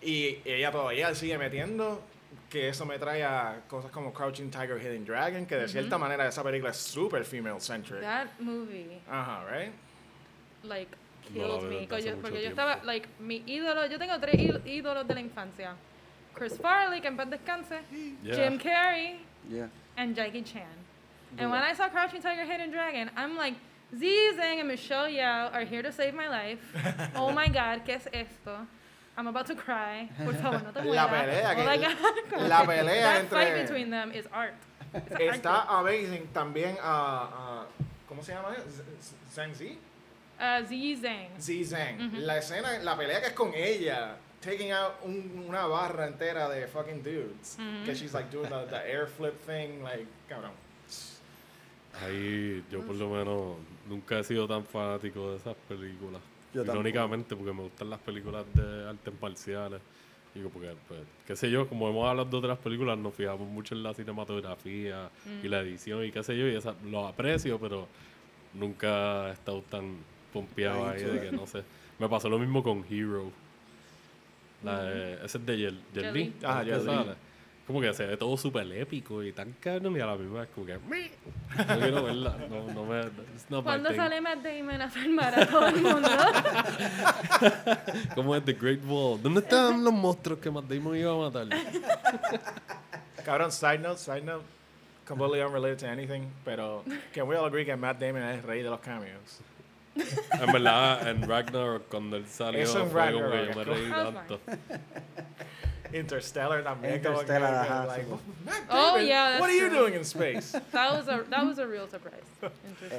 Y ella todavía sigue metiendo que eso me trae a cosas como Crouching Tiger, Hidden Dragon, que de cierta manera esa película es super female centric. That movie, Ajá, right? like, No killed veo me. yo, porque yo estaba, like, mi ídolo, yo tengo tres ídolos de la infancia. Chris Farley, que en paz descanse. Yeah. Jim Carrey. Yeah. and Jackie Chan. And when I saw Crouching Tiger, Hidden Dragon, I'm like, Z Zhang and Michelle Yao are here to save my life. oh my God, ¿qué es esto? I'm about to cry. Por favor, no te La mueras. pelea oh que- my God. la que pelea that entre- fight between them is art. It's art. Está amazing también a... ¿Cómo se llama? Z- Z- Zhang Zi? Uh, Z Zhang. Z Zhang. La escena, la pelea que es con ella, taking out un- una barra entera de fucking dudes. Que she's like doing the, the air flip thing, like, cabrón. Ahí yo por lo menos nunca he sido tan fanático de esas películas. Yo tampoco. Irónicamente, porque me gustan las películas de artes marciales. Digo, porque, pues, qué sé yo, como hemos hablado de otras películas, nos fijamos mucho en la cinematografía y la edición y qué sé yo, y esa, lo aprecio, pero nunca he estado tan pompeado Ahí, de que no sé. Me pasó lo mismo con Hero. La de- ese es de Yel, Jet Jet Li, Como que se ve todo súper épico y tan cabrón y a la misma vez como. No quiero verla, no, no me... my ¿Cuándo sale Matt Damon a filmar a todo el mundo? Como es The Great Wall. ¿Dónde estaban los monstruos que Matt Damon iba a matar? Cabrón, side note, side note, completely unrelated to anything, pero can we all agree que Matt Damon es el rey de los cameos? En verdad, en Ragnarok, cuando él salió, Eso en fue como que Ragnarok, yo me es reí tanto. Interstellar también. Interstellar, ajá, like, sí. Matt Oh, Damon, yeah, What are you true. doing in space? That was a, that was a real surprise.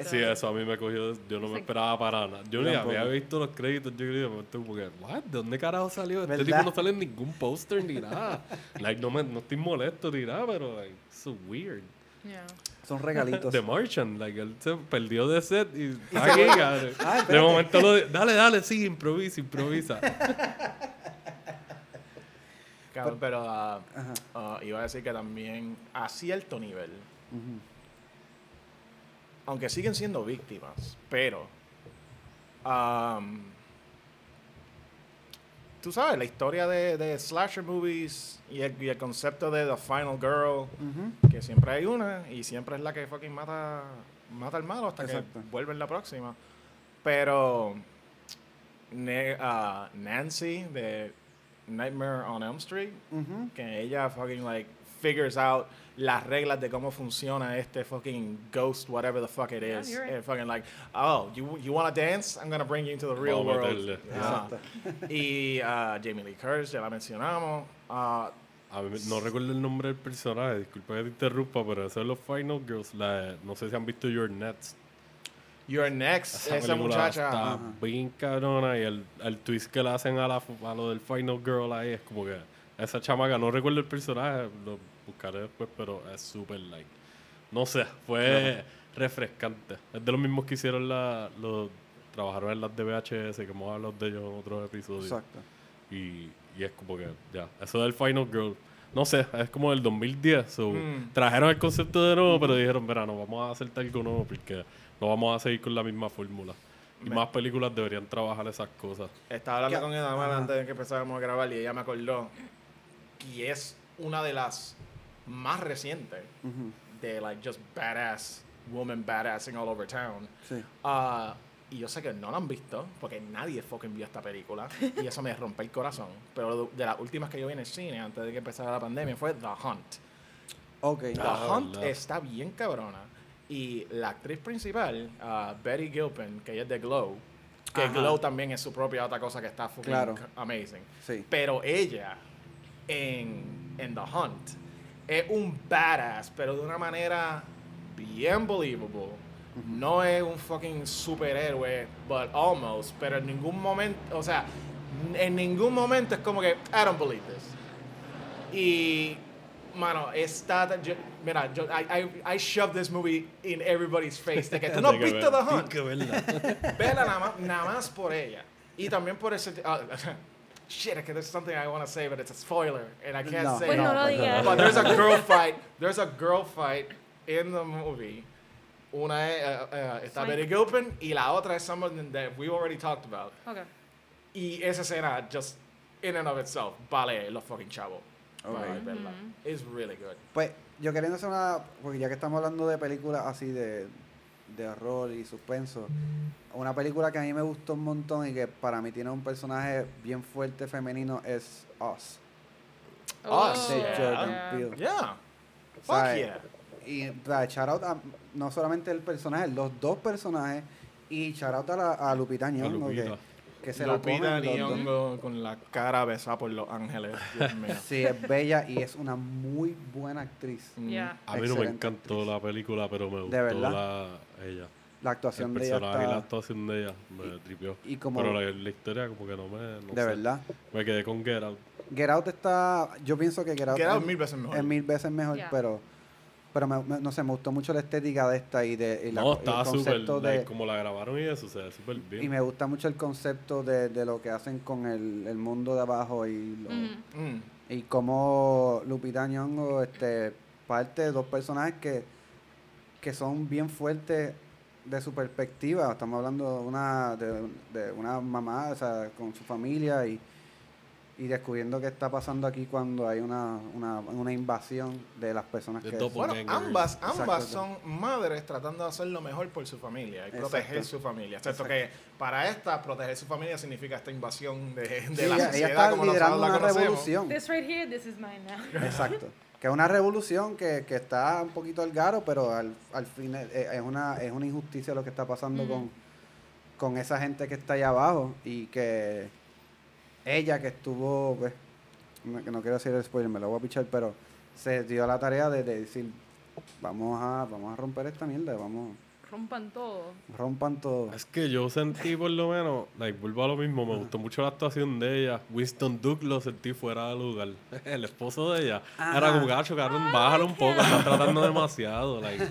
Sí, eso a mí me cogió. Yo no me esperaba para nada. Yo ni había visto los créditos. Yo quería, me como que, ¿what? ¿De dónde carajo salió? Este ¿Verdad? tipo no sale en ningún póster ni nada. like, no, me, no estoy molesto ni nada, pero, like, so weird. Yeah. Son regalitos. The Martian, like, él se perdió de set y está aquí. Ah, De momento lo. Dale, dale, sí, improvisa, improvisa. Cabrón, pero ah, iba a decir que también a cierto nivel, aunque siguen siendo víctimas, pero am, tú sabes, la historia de, de slasher movies y el, y el concepto de The Final Girl, que siempre hay una y siempre es la que fucking mata, mata al malo hasta Exacto. que vuelve en la próxima. Pero Ne- ah, Nancy de Nightmare on Elm Street, Ujú. que ella fucking like figures out las reglas de cómo funciona este fucking ghost, whatever the fuck it is. right. And fucking like, oh, you, you want to dance? I'm gonna bring you into the real Vamos world. Ah. Y ah, Jamie Lee Curtis, ya la mencionamos. Ah, A no recuerdo el nombre del personaje, disculpa que te interrumpa, pero eso es los Final Girls. La, no sé si han visto Your Nets. You're next, esa, película muchacha. está Ajá. bien cabrona y el, el twist que le hacen a, la, a lo del Final Girl ahí es como que esa chamaca, no recuerdo el personaje, lo buscaré después, pero es súper like. No sé, fue refrescante. Es de los mismos que hicieron la, los, trabajaron en las de VHS, que hemos hablado de ellos en otros episodios. Exacto. Y, y es como que, ya, eso del Final Girl, no sé, es como del 2010. So, Mm. Trajeron el concepto de nuevo, pero dijeron, verá, no vamos a hacer algo nuevo porque no vamos a seguir con la misma fórmula. Y Me- más películas deberían trabajar esas cosas. Estaba hablando ¿Qué? con Ajá. antes de que empezáramos a grabar y ella me acordó. Y es una de las más recientes de like just badass woman badassing all over town. Sí. Ah, y yo sé que no la han visto porque nadie fucking vio esta película y eso me rompe el corazón. Pero de las últimas que yo vi en el cine antes de que empezara la pandemia fue The Hunt. Ok. The Ah, Hunt está bien cabrona. Y la actriz principal, ah, Betty Gilpin, que ella es de Glow, que Ajá. Glow también es su propia otra cosa que está fucking Claro. amazing. Sí. Pero ella, en, en The Hunt, es un badass, pero de una manera bien believable. No es un fucking superhéroe, but almost. Pero en ningún momento, o sea, en ningún momento es como que, I don't believe this. Y, mano, está. yo- mira, yo, I, I, I shoved this movie in everybody's face. De que tú no has visto The Hunt. hay que verla. Vela nada más, nada más por ella. Y también por ese... ah, shit, es que there's something I want to say, but it's a spoiler. And I can't No. say Pues it. no pues digas. But there's a girl fight. There's a girl fight in the movie. Una es, eh, eh, está. Betty Gilpin y la otra es someone that we already talked about. Okay. Y esa escena, just in and of itself, vale los fucking chavos. Ok. Vale verla. It's really good. Pues yo queriendo hacer una, porque ya que estamos hablando de películas así de, de horror y suspenso, una película que a mí me gustó un montón y que para mí tiene un personaje bien fuerte femenino es Us. Us, de yeah. Jordan yeah. Peele. Yeah. Fuck ¿Sabes? yeah. Y sea, shout out a no solamente el personaje, los dos personajes y shout out a, la, a Lupita Nyong'o Lupita. que, que se la Lupita comen los dos. Con la cara besada por los ángeles. Dios mío. Sí, es bella y es una muy buena actriz. Mm. Yeah. A mí no me encantó actriz. la película, pero me gustó ¿De verdad? la, ella. La El actuación de ella personaje y la está actuación de ella me tripió. y como Pero la, la historia como que no me... no de sé. verdad. Me quedé con Get Out. Get Out está, yo pienso que Get Out, Get Out es- mil veces mejor. es mil veces mejor, Yeah. pero pero me, me- no sé, me gustó mucho la estética de esta y de y la- no, el concepto de like, como la grabaron y eso, se ve súper bien. y me gusta mucho el concepto de, de lo que hacen con el, el mundo de abajo y lo-. Mm. y cómo Lupita Nyong'o este parte de dos personajes que que son bien fuertes de su perspectiva estamos hablando de una de, de una mamá o sea con su familia y y descubriendo qué está pasando aquí cuando hay una, una, una invasión de las personas De que Bueno, ambas, ambas son madres tratando de hacer lo mejor por su familia y Exacto. proteger su familia. Excepto Exacto. que para esta, proteger su familia significa esta invasión de, de Sí, la ella, ella está como liderando nosotros la una revolución This right here, this is mine now. Exacto. Que es una revolución que, que está un poquito al garo, pero al, al fin es, es una, es una injusticia lo que está pasando con, con esa gente que está allá abajo y que ella que estuvo pues, no, que no quiero decir el spoiler, me lo voy a pichar, pero se dio la tarea de, de decir, vamos a, vamos a romper esta mierda, vamos, Rompan todo. rompan todo. Es que yo sentí por lo menos, like, vuelvo a lo mismo, me gustó mucho la actuación de ella. Winston Duke lo sentí fuera de lugar. El esposo de ella. Era como gacho, cabrón, bájalo un poco, están tratando demasiado. Like.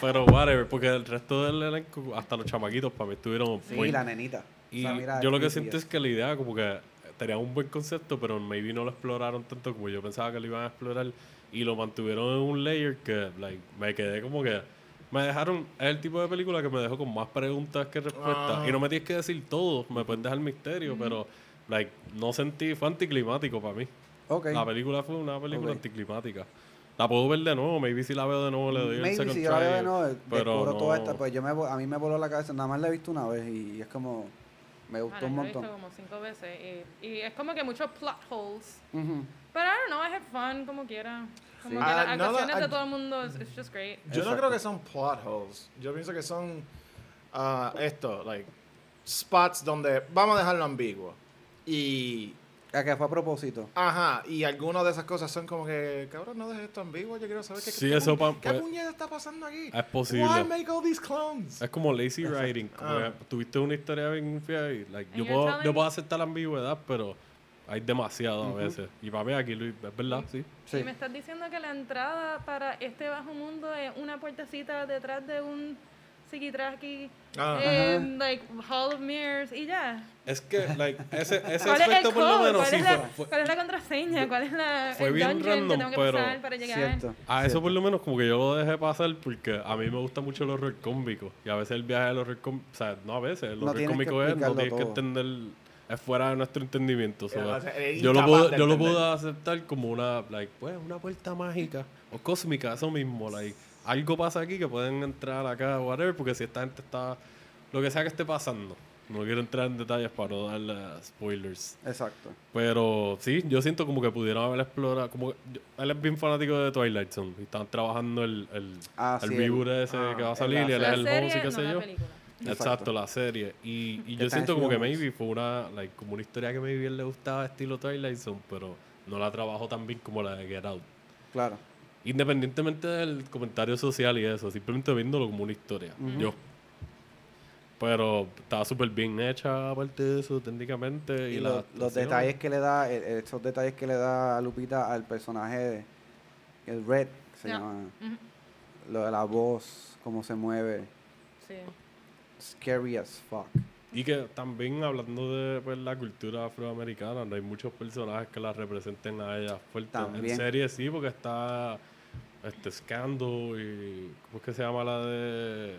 Pero whatever, porque el resto del elenco, hasta los chamaquitos para mí estuvieron Sí, muy- la nenita. Y yo lo que siento es que la idea como que tenía un buen concepto, pero maybe no lo exploraron tanto como yo pensaba que lo iban a explorar. Y lo mantuvieron en un layer que like, me quedé como que... Me dejaron... Es el tipo de película que me dejó con más preguntas que respuestas. Ah. Y no me tienes que decir todo. Me pueden dejar misterio, pero... Like, no sentí... Fue anticlimático para mí. Ok. La película fue una película Ok. anticlimática. La puedo ver de nuevo. Maybe si la veo de nuevo le doy el Maybe second si la veo de nuevo, pero no- toda esta, pues yo me, a mí me voló la cabeza, nada más la he visto una vez y es como, me gustó Ahora, un yo lo he visto montón. como cinco veces. Y, y es como que muchos plot holes. Ujú. Pero I don't know, I have fun como quiera. Como Sí. que Ah, las no, actuaciones ah, de todo el mundo, it's, it's just great. Yo no Exacto. creo que son plot holes. Yo pienso que son ah, esto, like spots donde vamos a dejarlo ambiguo. Y A que fue a propósito. ajá, y algunas de esas cosas son como que, cabrón, no dejes esto ambiguo, yo quiero saber qué, Sí, qué, eso qué pues- puñeta está pasando aquí. Es posible. Why make all these clones? Es como lazy writing. Como Ah. que tuviste una historia bien fea y like, yo, puedo, yo puedo aceptar la ambigüedad, pero hay demasiado a veces. Y para mí aquí lo- es verdad, sí. Sí. Y me estás diciendo que la entrada para este bajo mundo es una puertecita detrás de un psiquitraki, Ah. eh, like Hall of Mirrors y ya. Es que like, ese, ese ¿Cuál es por lo menos ¿Cuál, sí es la, fue- cuál es la contraseña? ¿Cuál es la, Fue el bien dungeon random, que tengo que pero- pasar para llegar? Cierto. A cierto. eso por lo menos como que yo lo dejé pasar porque a mí me gusta mucho el horror cómico. Y a veces el viaje del horror cómico, o sea, no a veces, el No horror que cómico es, no tienes que todo. entender, es fuera de nuestro entendimiento. o sea, yo lo, puedo, yo lo puedo aceptar como una, like, pues, una puerta mágica o cósmica, eso mismo, like, algo pasa aquí que pueden entrar acá, whatever, porque si esta gente está, lo que sea que esté pasando, no quiero entrar en detalles para no darle spoilers. Exacto. Pero sí, yo siento como que pudieron haber explorado. Como, yo- él es bien fanático de Twilight Zone. Y están trabajando el, el, Ah, el sí, reboot el- ese ah, que va a el- salir. Y él la es el serie, host y qué no sé yo. película. Exacto, Exacto. la serie. Y, y yo siento como que maybe fue una, like, como una historia que maybe él le gustaba estilo Twilight Zone, pero no la trabajó tan bien como la de Get Out. Claro. Independientemente del comentario social y eso, simplemente viéndolo como una historia. Yo. Pero estaba súper bien hecha, aparte de eso, técnicamente. Y, los, detalles que le da, eh, eh, esos detalles que le da a Lupita al personaje, de- el Red, que se llama, lo de la voz, cómo se mueve, Sí. Scary as fuck. Y que también hablando de pues, la cultura afroamericana, no hay muchos personajes que la representen a ella fuerte. En También. serie sí, porque está este Scandal y ¿cómo es que se llama la de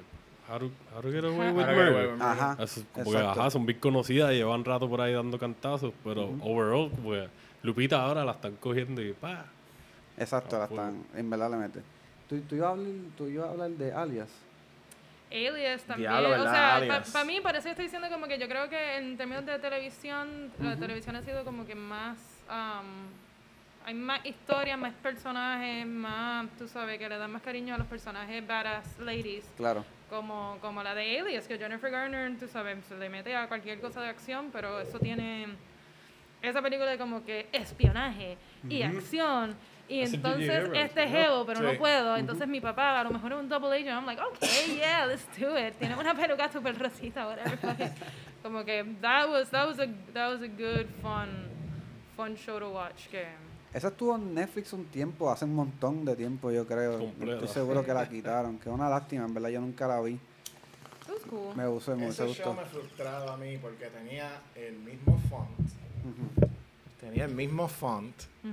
How to Get Away with Murder? Ajá. Eso, como que, exacto. ajá, son bien conocidas y llevan rato por ahí dando cantazos, pero overall, pues Lupita ahora la están cogiendo y pa. Exacto, Ah, la están, en verdad le mete. ¿Tú, tú, ibas a hablar, tú ibas a hablar de alias. Alias también. Diablo, o sea, para mí, por eso estoy diciendo como que yo creo que en términos de televisión, la televisión ha sido como que más. um, hay más historias, más personajes, más. Tú sabes, que le dan más cariño a los personajes badass ladies. Claro. Como, como la de Alias, que Jennifer Garner, tú sabes, se le mete a cualquier cosa de acción, pero eso tiene. Esa película de como que espionaje y acción. Y entonces este ¿no? jevo, pero no Sí. puedo. Entonces mi papá, a lo mejor es un double agent. I'm like, okay, yeah, let's do it. Tiene una peluca super rosita, whatever. Como que that was, that was a, that was a good, fun, fun show to watch. Que, Esa estuvo en Netflix un tiempo, hace un montón de tiempo yo creo. Completa. Estoy seguro que la quitaron, que es una lástima, en verdad yo nunca la vi. cool. Me gustó, me Ese gustó. show me frustraba a mí porque tenía el mismo font. Tenía el mismo font Ujú,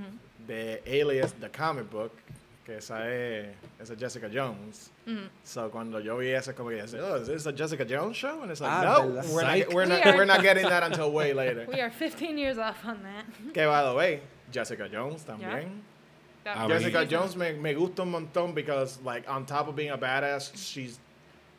de Alias, the comic book, que esa es, esa es Jessica Jones. ujú. So cuando yo vi eso, como que decía, oh, is this a Jessica Jones show? And it's like, Ah, no, we're not, we're, not, We are- we're not getting that until way later. We are 15 years off on that. que by the way, Jessica Jones también. That A Jessica season. Jones me, me gusta un montón because, like, on top of being a badass, she's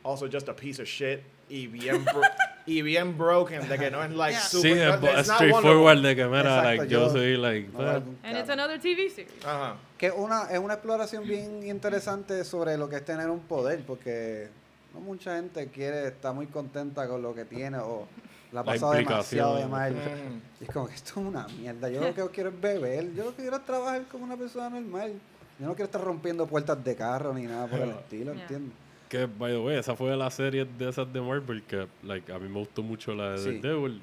also just a piece of shit y bien, bro- y bien broken, de que no es, like, Yeah. super... Sí, it's not straightforward de que, mira, Exacto, like, yo yo- soy, like, No, And it's another TV series. Ajá. Que una, es una exploración bien interesante sobre lo que es tener un poder, porque no mucha gente quiere, está muy contenta con lo que tiene o La ha pasado demasiado de mal. Mm. Y es como que esto es una mierda. Yo lo que quiero es beber. Yo lo que quiero es trabajar como una persona normal. Yo no quiero estar rompiendo puertas de carro ni nada por el estilo, Ya. ¿entiendes? Que, by the way, esa fue de las series de esas de Marvel que, like, a mí me gustó mucho la de Sí. Daredevil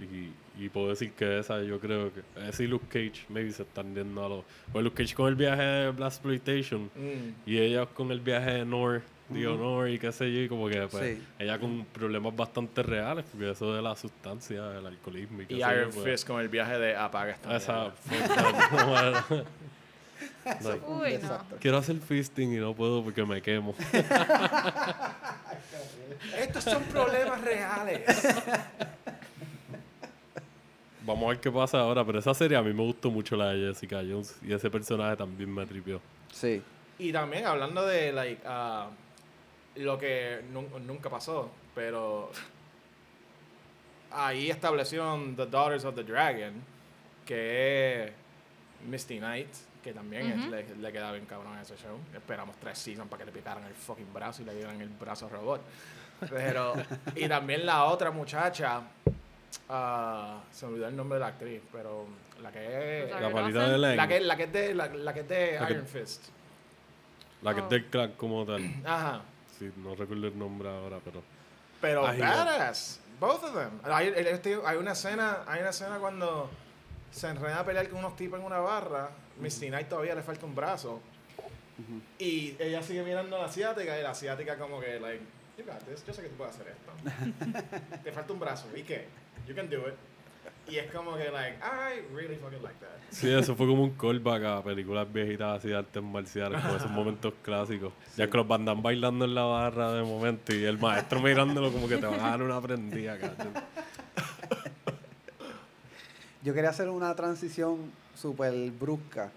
y, y puedo decir que esa yo creo que... Ese y Luke Cage, maybe se están viendo a los... Pues Luke Cage con el viaje de Blaxploitation Mm. y ella con el viaje de Nor, de Honor y qué sé yo, y como que pues, Sí. ella con problemas bastante reales, porque eso de la sustancia, el alcoholismo y qué Y sé yo, Iron pues, Fist con el viaje de apaga esta Esa... Like, Uy, no. quiero hacer fisting y no puedo porque me quemo. Estos son problemas reales. Vamos a ver qué pasa ahora, pero esa serie a mí me gustó mucho la de Jessica Jones y ese personaje también me tripió. Sí. Y también hablando de like ah, lo que nun- nunca pasó, pero ahí establecieron The Daughters of the Dragon, que es Misty Knight, que también es- le, le queda bien cabrón a ese show. Esperamos tres seasons para que le picaran el fucking brazo y le dieran el brazo robot. Pero, y también la otra muchacha, ah, se me olvidó el nombre de la actriz, pero la que es... La palita de La que, la que es de, la, la que es de La que- Iron Fist. la que es Oh. del crack como tal. Ajá. Sí, no recuerdo el nombre ahora, pero... Pero badass. Both of them. Hay, hay una escena, hay una escena cuando se enreda a pelear con unos tipos en una barra. Misty Knight todavía le falta un brazo. Y ella sigue mirando a la asiática y la asiática como que, like, you got this, yo sé que tú puedes hacer esto. Te falta un brazo. ¿Y qué? You can do it. Y es como que, like, I really fucking like that. Sí, eso fue como un callback a películas viejitas así de artes marciales, con esos momentos clásicos. Ya que los bandan bailando en la barra de momento y el maestro mirándolo como que te van a dar una prendida, cacho. Yo quería hacer una transición súper brusca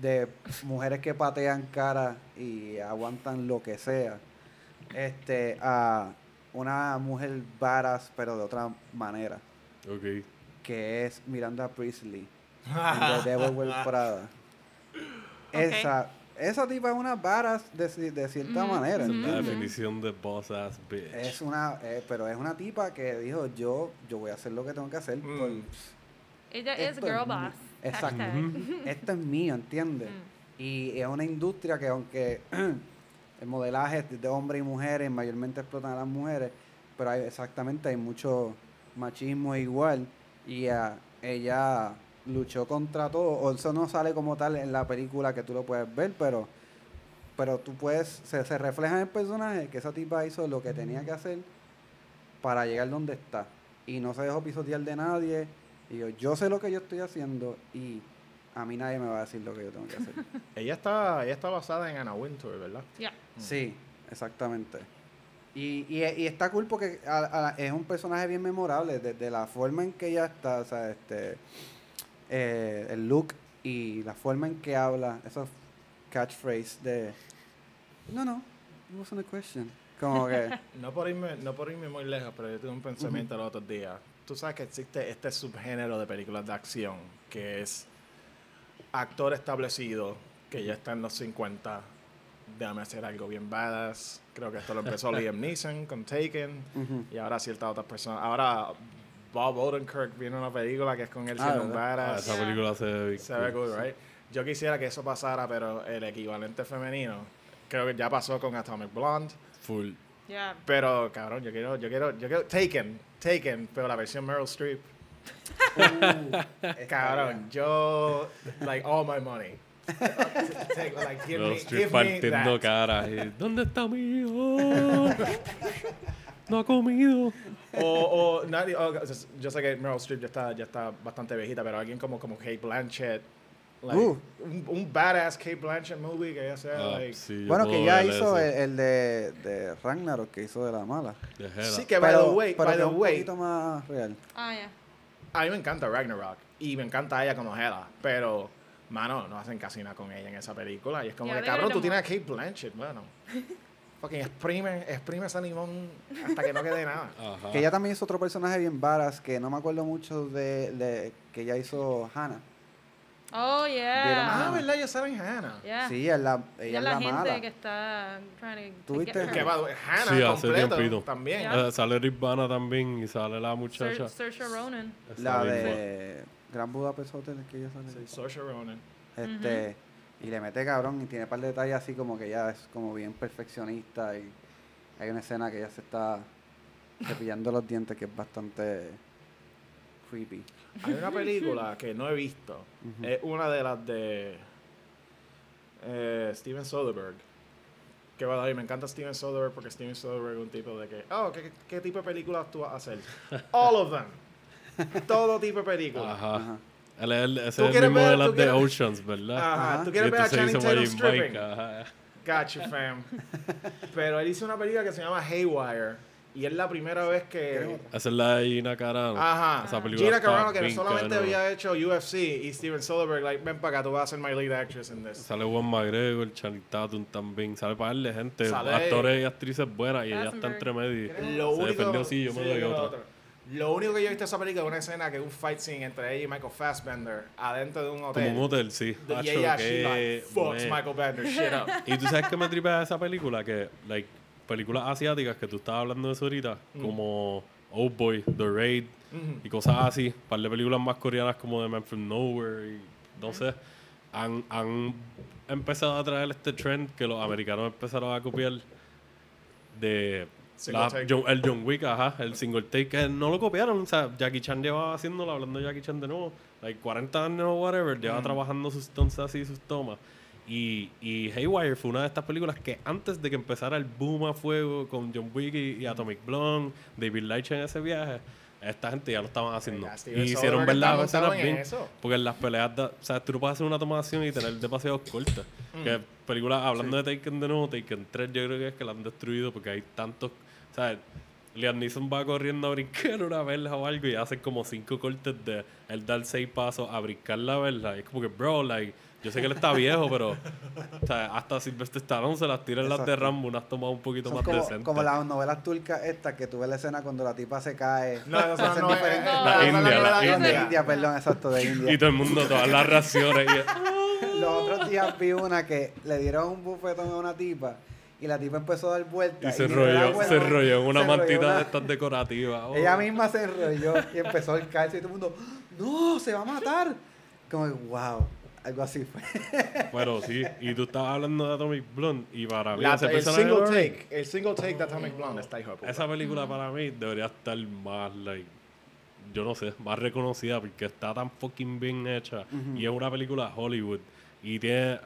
de mujeres que patean cara y aguantan lo que sea. Este, a una mujer varas, pero de otra manera, Ok. que es Miranda Priestley The Devil Wears Prada. Esa, esa tipa es una varas de, ci- de cierta manera. La definición de boss ass bitch. Es una, eh, pero es una tipa que dijo, yo, yo voy a hacer lo que tengo que hacer Mm. por, Ella es girl es boss. Exacto. Esto es mío, ¿entiendes? Mm. Y es una industria que aunque el modelaje es de hombres y mujeres, mayormente explotan a las mujeres, pero hay, exactamente hay mucho machismo igual y ah, ella luchó contra todo, o eso no sale como tal en la película que tú lo puedes ver, pero pero tú puedes, se, se refleja en el personaje que esa tipa hizo lo que tenía que hacer para llegar donde está y no se dejó pisotear de nadie y yo, yo sé lo que yo estoy haciendo y a mí nadie me va a decir lo que yo tengo que hacer. Ella está, ella está basada en Anna Wintour, ¿verdad? Yeah. Sí, exactamente. Y, y, y está cool porque a- a- es un personaje bien memorable, desde la forma en que ella está, o sea, este, eh, el look y la forma en que habla, esos catchphrase de, no, no, it wasn't a question. Como que, No por irme, no por irme muy lejos, pero yo tuve un pensamiento los otros días. Tú sabes que existe este subgénero de películas de acción que es actor establecido que ya está en los 50. Déjame hacer algo bien badass. Creo que esto lo empezó Liam Neeson con Taken y ahora ciertas otras personas. Ahora Bob Odenkirk viene una película que es con él Ah, siendo un ¿verdad? Ah, badass. esa película se ve bien Se ve cool, right? Yo quisiera que eso pasara, pero el equivalente femenino creo que ya pasó con Atomic Blonde. Full. Yeah. Pero, cabrón, yo quiero, yo quiero, yo quiero Taken, Taken, pero la versión Meryl Streep. Uh, Cabrón, yo, like, all my money. Take, like, give Meryl me, Streep partiendo cara. y, ¿Dónde está mi hijo? No ha comido. O, o nadie, o- yo sé que Meryl Streep ya está, ya está bastante viejita, pero alguien como, como Kate Blanchett, like, Uh. un, un badass Kate Blanchett movie que ella sea, Ah, like, sí, Bueno, que ya hizo el, el de, de Ragnarok, que hizo de la mala. De sí que, by the way, pero by que the es un way, poquito más real. Ah, yeah. A mí me encanta Ragnarok y me encanta ella como Hela, pero, mano, no hacen casi nada con ella en esa película. Y es como Ya, que, de cabrón, tú tienes a Kate Blanchett, bueno. Fucking exprime, exprime ese limón hasta que no quede nada. Ajá. Que ella también hizo otro personaje bien varas, que no me acuerdo mucho de, de- que ella hizo Hannah. Oh, yeah. Ah, ¿verdad? Yo salen Hannah. Yeah. Sí, ella es la, Ella ella es es la la gente mala. que está trying to ¿Tú to viste get Que va, Hannah Sí, hace tiempito. también. Ya. Eh, sale Rick Bana también y sale la Sir- muchacha. Saoirse Ronan. La de Gran Budapest Hotel que ella sale. Sí, Saoirse Ronan. Este, y le mete cabrón y tiene un par de detalles así como que ella es como bien perfeccionista y hay una escena que ella se está cepillando los dientes que es bastante creepy. Hay una película que no he visto. Es una de las de eh, Steven Soderbergh. Que va a dar, me encanta Steven Soderbergh porque Steven Soderbergh es un tipo de que, oh, ¿qué, qué tipo de películas tú vas a hacer? All of them. Todo tipo de películas. Ajá. Es el, ese ¿Tú es el mismo ver- de las de quieres- Oceans, ¿verdad? Ajá. Ajá. ¿Tú quieres ver a Channing Tatum stripping? Mike, ajá. Gotcha, fam. Pero él hizo una película que se llama Haywire. Y es la primera vez que... Esa es la de Gina Carano. Ajá. Esa película Gina Carano, que bien solamente cabrona. había hecho UFC, y Steven Soderbergh, like, ven para acá, tú vas a ser my lead actress in this. Sale Juan McGregor, Channing Tatum también. Sale para darle gente, Sale- actores y actrices buenas y ella está entre medio. Lo se único, defendió así, yo me sí, doy otra. otro. Lo único que yo he visto de esa película es una escena que es un fight scene entre ella y Michael Fassbender adentro de un hotel. Como un hotel, sí. Y ella, she qué like, fucks me- Michael Bender shit up. Y tú sabes que me tripea esa película, que, like, películas asiáticas que tú estabas hablando de eso ahorita, Mm. como Old Boy, The Raid y cosas así, un par de películas más coreanas como The Man from Nowhere y no sé, han, han empezado a traer este trend que los americanos empezaron a copiar de la-. John- el John Wick, ajá, el single take, que no lo copiaron, o sea, Jackie Chan llevaba haciéndolo, hablando de Jackie Chan de nuevo, like 40 años o whatever, llevaba trabajando sus stunts así, sus tomas. Y, y Haywire fue una de estas películas que antes de que empezara el boom a fuego con John Wick y, y Atomic Blonde, David Leitch en ese viaje, esta gente ya lo estaban haciendo. Y hicieron Soderbergh ver está las montado escenas en bien. eso. Porque en las peleas, da- o sea, tú no puedes hacer una toma de acción y tener demasiados cortes. Que películas, hablando de Taken de nuevo, Taken 3 yo creo que es que la han destruido porque hay tantos, o sea, Liam Neeson va corriendo a brincar una verja o algo y hace como cinco cortes de él dar seis pasos a brincar la verja. Y es como que, bro, like, yo sé que él está viejo, pero o sea, hasta Sylvester Stallone se las tira en las de. Rambo, unas tomas un poquito Son más como, decentes. como las novelas turcas estas que tú ves la escena cuando la tipa se cae. No, no, no, Hacen no, diferentes- es- La es India, la de India. India, perdón, exacto, de India. Y todo el mundo, todas las reacciones. y- Los otros días vi una que le dieron un bufetón a una tipa y la tipa empezó a dar vueltas. Y se enrolló, se enrolló en una se mantita una- de estas decorativas. Oh. Ella misma se enrolló y empezó a caerse y todo el mundo, ¡No! ¡Se va a matar! Como, wow, algo así fue. Pero sí, y tú estabas hablando de Atomic Blonde y para mí La- ese el personaje single take, el single take de Atomic Blonde está hijo de puta. esa película para mí debería estar más, like, yo no sé, más reconocida porque está tan fucking bien hecha y es una película Hollywood y tiene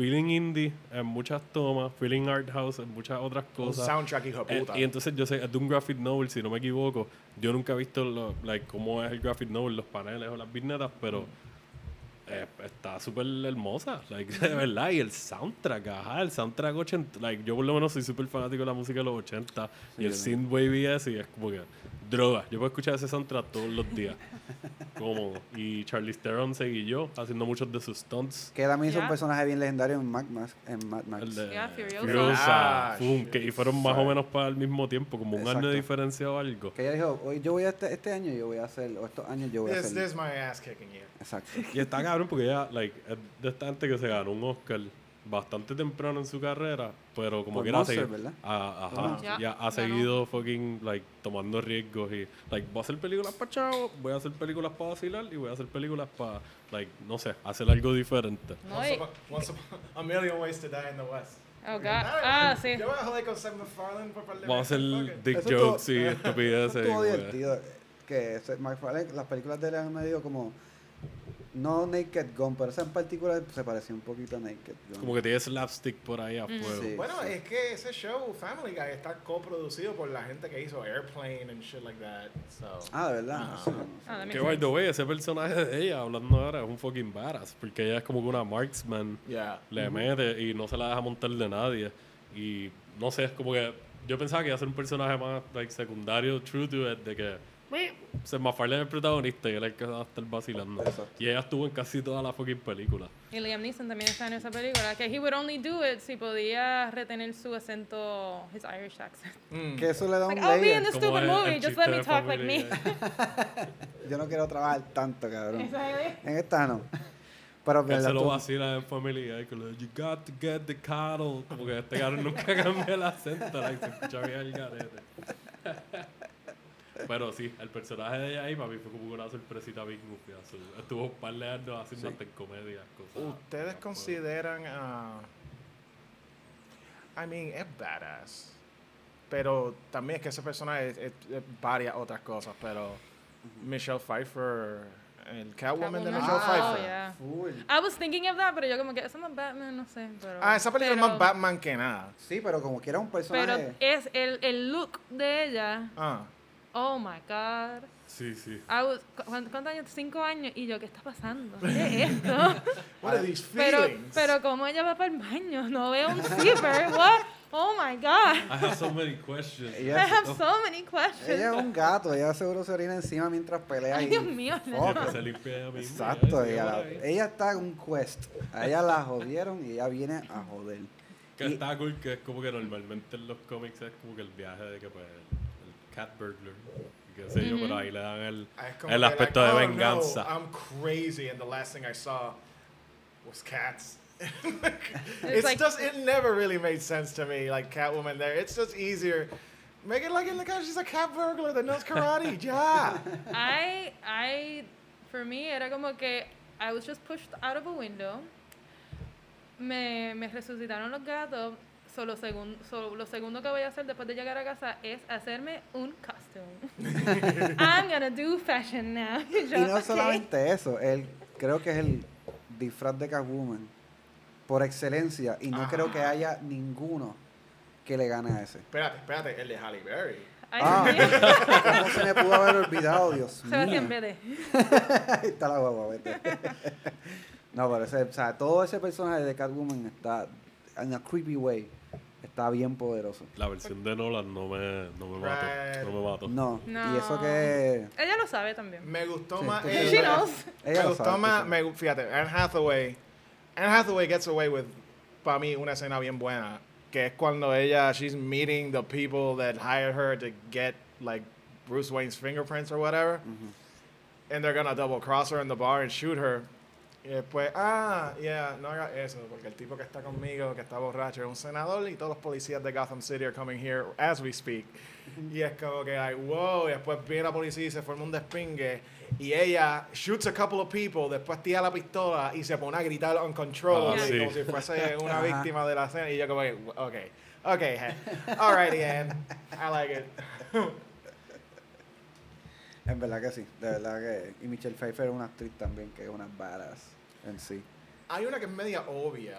feeling indie en muchas tomas, feeling art house en muchas otras Un cosas. soundtrack hijo de Eh, puta. y entonces yo sé, es de un graphic novel, si no me equivoco. Yo nunca he visto lo, like, cómo es el graphic novel, los paneles o las vignetas, pero eh, está súper hermosa, like, de verdad. Y el soundtrack, ajá, el soundtrack 80, like, yo por lo menos soy súper fanático de la música de los 80 y el synthwave y eso, y es como que droga. Yo puedo escuchar ese soundtrack todos los días. Cómodo. Y Charlie Theron seguí yo haciendo muchos de sus stunts. Que también hizo un personaje bien legendario en Mad Max. En Mad Max. El de Yeah, Furiosa. Furiosa, Ah, Fum, que, y fueron más o menos para el mismo tiempo, como un año Exacto. de diferencia o algo. Que ella dijo, hoy yo voy a este, este año yo voy a hacer, o estos años yo voy a This, hacer. this is my ass kicking you. Exacto. Y está cabrón porque ella, like, es de esta gente que se ganó un Oscar bastante temprano en su carrera, pero como Por quiera Monster, seguir-. Ah, ajá, Monster. ya Ya, ha seguido fucking, like, tomando riesgos y, like, voy a hacer películas para chavos, voy a hacer películas para vacilar y voy a hacer películas para, like, no sé, hacer algo diferente. No, Once upon, once upon- a million ways to die in the West. Oh, God. Ah, sí. Yo voy a joder con por Vamos a hacer dick Eso jokes y estupideces. Pues, divertido. Que ese- McFarlane, las películas de él han medio como. No Naked Gun, pero esa en particular se parecía un poquito a Naked Gun. Como que tiene slapstick por ahí a fuego. Sí. Bueno, es que ese show, Family Guy, está coproducido por la gente que hizo Airplane and shit like that. So. Ah, de verdad. No sé, no. Ah, Que by the way, ese personaje de ella, hablando ahora, es un fucking badass. Porque ella es como que una marksman. Yeah. le mete y no se la deja montar de nadie. Y no sé, es como que yo pensaba que iba a ser un personaje más like, secundario, true to it, de que se MacFarlane es el protagonista y él es el que va a estar vacilando. Exacto. Y ella estuvo en casi toda la fucking película. Y Liam Neeson también está en esa película. Que he would only do it si podía retener su acento, his Irish accent. Mm. Que eso le da un Like, I'll be in Como stupid movie, just let me talk like Family me. Guy. Yo no quiero trabajar tanto, cabrón. En esta no. Pero Él verdad, se lo vacila en familia. y que lo de, You got to get the cattle. Como que este cabrón nunca cambia el acento. Like, se escucha bien el garete. Pero sí, el personaje de ella ahí para mí fue como una sorpresita bien goofy. Estuvo un par de años haciendo hasta en comedia. Cosas, ¿Ustedes consideran a... I mean, es badass. Pero también es que ese personaje es, es- es varias otras cosas, pero Michelle Pfeiffer, el Catwoman de. Michelle Oh, Pfeiffer. yeah. Full. I was thinking of that, pero yo como que eso no es Batman, no sé. Pero, Ah, esa película es pero- más Batman que nada. Sí, pero como quiera un Pero personaje. es el, el look de ella. Ah. Oh my god. Sí, sí. I was- ¿cuántos, años? Cinco años. Y yo, ¿qué está pasando? ¿Qué es esto? What are these pero, feelings? pero como ella va para el baño, no veo un zipper. What? Oh my god. I have so many questions. I ella, have so many questions. ella es un gato, ella seguro se orina encima mientras pelea. Ay, y- Dios mío. Fuck. Que se limpia ella misma. Exacto, ella, ella está en un quest. A ella la jodieron y ella viene a joder. Que Y- está cool, que es como que normalmente en los cómics es como que el viaje de que pues cat burglar, y qué sé yo, pero ahí le dan el, Ah, es como el que aspecto like, de "Oh, venganza. No, I'm crazy, and the last thing I saw was cats. It's it's like- just it never really made sense to me, like Catwoman there. It's just easier. Make it like in the cat. She's a cat burglar that knows karate. yeah. I, I, for me, era como que I was just pushed out of a window. Me, me resucitaron los gatos. Solo segun, solo lo segundo que voy a hacer después de llegar a casa es hacerme un costume. I'm gonna do fashion now. Y yo, Y no "Ok". solamente eso, él creo que es el disfraz de Catwoman por excelencia y no creo que haya ninguno que le gane a ese. Espérate, espérate, el de Halle Berry. Ay, Ah. ¿Cómo se me pudo haber olvidado, Dios mío? Sebastián Bede. Ahí está la guagua, vete. No, pero ese, o sea, todo ese personaje de Catwoman está en a creepy way. Está bien poderoso. La versión de Nolan no me, no me mató. No me mató. No, No. y eso que Ella lo sabe también. Me gustó Sí, más. tú el- sabes. She knows. me ella lo gustó sabe. más. Me, fíjate, Anne Hathaway. Anne Hathaway gets away with, para mí, una escena bien buena. Que es cuando ella, she's meeting the people that hired her to get, like, Bruce Wayne's fingerprints or whatever. And they're gonna double cross her in the bar and shoot her. Y después, ah, yeah, no haga eso, porque el tipo que está conmigo, que está borracho, es un senador y todos los policías de Gotham City are coming here as we speak. Y es como que, like, wow, y después viene la policía y se forma un despingue. Y ella shoots a couple of people, después tira la pistola y se pone a gritar on control, Ah, sí. como si fuese una víctima de la escena. Y yo como que, ok, ok, alrighty, Ann, I like it. En verdad que sí, de verdad que. Y Michelle Pfeiffer es una actriz también que es una badass en sí. Hay una que es media obvia,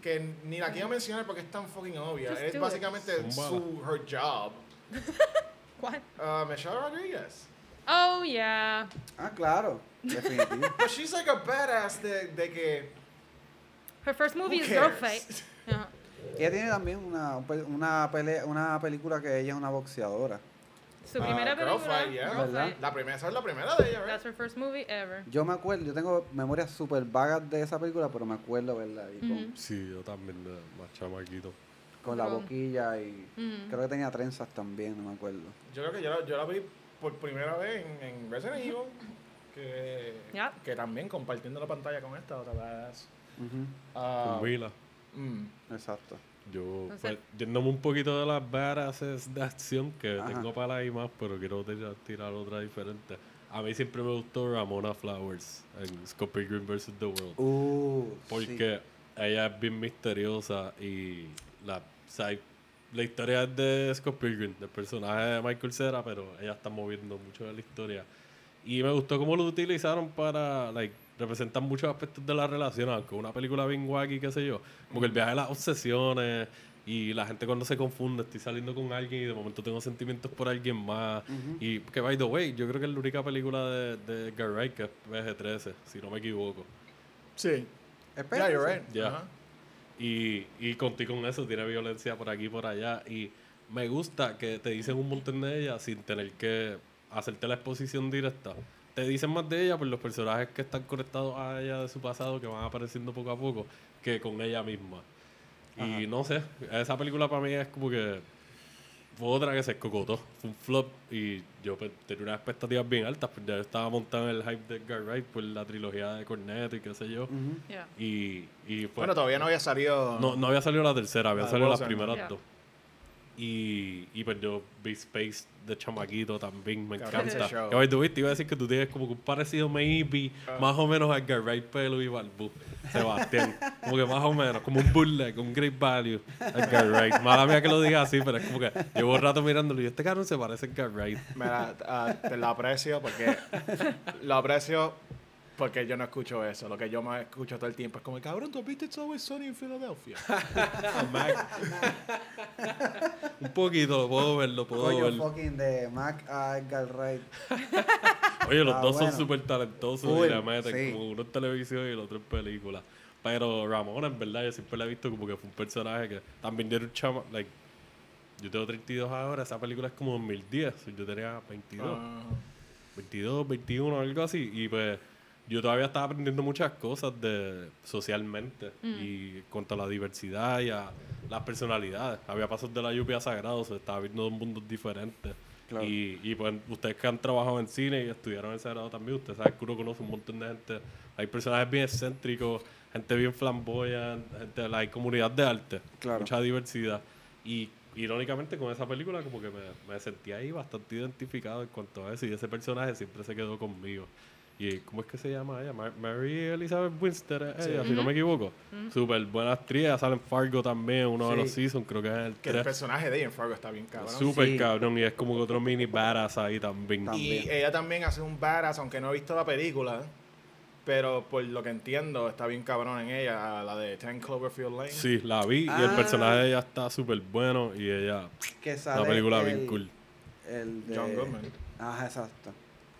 que ni la quiero mencionar porque es tan fucking obvia. Just es it. básicamente su her job. ¿Cuál? Uh, Michelle Rodriguez. Oh, yeah. Ah, claro, definitivo. But she's like a badass de, de que. Her first movie is Girl cares? Fight. Ajá. ella tiene también una, una, pelea, una película que ella es una boxeadora. Su Ah, primera Girl película. Yeah. ¿Verdad? La primera, esa es la primera de ella, right? That's her first movie ever. Yo me acuerdo, yo tengo memorias súper vagas de esa película, pero me acuerdo verla ahí con. Sí, yo también, de más chamaquito. con la boquilla y creo que tenía trenzas también, no me acuerdo. Yo creo que yo la, yo la vi por primera vez en, en Resident Evil. Que, que también compartiendo la pantalla con esta otra. Ujú, Ah, Con Mila. mm. Exacto. Yo, Entonces- pues, yéndome un poquito de las badasses de acción, que Ajá. tengo para ahí más, pero quiero tirar, tirar otra diferente. A mí siempre me gustó Ramona Flowers en Scott Pilgrim vs. The World. Uh, Porque ella es bien misteriosa y la, o sea, la historia es de Scott Pilgrim, del personaje de Michael Cera, pero ella está moviendo mucho de la historia. Y me gustó cómo lo utilizaron para, like, representar muchos aspectos de la relación, aunque una película bien wacky, qué sé yo. Porque el viaje de las obsesiones y la gente cuando se confunde, estoy saliendo con alguien y de momento tengo sentimientos por alguien más. Y que, by the way, yo creo que es la única película de, de Edgar Wright que es PG-13, si no me equivoco. Sí. Espera, Yeah, you're right. Y, y contigo con eso, tiene violencia por aquí y por allá. Y me gusta que te dicen un montón de ella sin tener que hacerte la exposición directa. Te dicen más de ella por los personajes que están conectados a ella de su pasado, que van apareciendo poco a poco, que con ella misma. Y no sé, esa película para mí es como que fue otra que se escocotó. Fue un flop y yo pues, tenía unas expectativas bien altas. Pues ya estaba montado en el hype de Edgar Wright por la trilogía de Cornetto y qué sé yo. Yeah. Y, y pues, Bueno, todavía no había salido. no, no había salido la tercera, había salido las primeras Yeah. dos. Y, y pues yo vi Space de chamaquito también, me Cabrón, encanta. ese show. Que by the way, te iba a decir que tú tienes como que un parecido maybe, Ah. más o menos a Wright, pelo y balbu. Sebastián. como que más o menos, como un burle, un great value. Edgar Wright. Mala mía que lo diga así, pero es como que llevo un rato mirándolo y este cabrón se parece a Wright. Mira, ah, te lo aprecio porque. lo aprecio porque yo no escucho eso. Lo que yo más escucho todo el tiempo es como, cabrón, tú has visto It's Always Sunny en Philadelphia. Un poquito, lo puedo ver, lo puedo Coño, ver. fucking de Mac a Edgar Wright. Oye, los Ah, dos bueno. son súper talentosos y la meten sí. como uno en televisión y el otro en película. Pero Ramona, en verdad, yo siempre la he visto como que fue un personaje que también era un chama, like, yo tengo 32 ahora, esa película es como 2010, yo tenía 22, Ah, 22, 21, algo así, y pues yo todavía estaba aprendiendo muchas cosas de socialmente y cuanto a la diversidad y a las personalidades. Había pasos de la lluvia sagrados, se estaba viendo dos mundos diferentes. Claro. Y, y pues ustedes que han trabajado en cine y estudiaron en Sagrado también, ustedes saben que uno conoce un montón de gente. Hay personajes bien excéntricos, gente bien flamboyante, gente, hay comunidad de arte, Claro. mucha diversidad. Y irónicamente con esa película como que me, me sentí ahí bastante identificado en cuanto a eso y ese personaje siempre se quedó conmigo. ¿Y cómo es que se llama ella? Ma- Mary Elizabeth Winstead, es ella, si no me equivoco. Súper buena actriz, sale en Fargo también, uno de los seasons, creo que es el que el 3. personaje de ella en Fargo está bien cabrón. Súper Sí. cabrón y es como que otro mini badass ahí también. También. Y ella también hace un badass, aunque no he visto la película. Pero por lo que entiendo, está bien cabrón en ella, la de Ten Cloverfield Lane. Sí, la vi y el Ah. personaje de ella está súper bueno y ella, Que sale una película el, bien cool. El de... John Goodman. Ajá, exacto.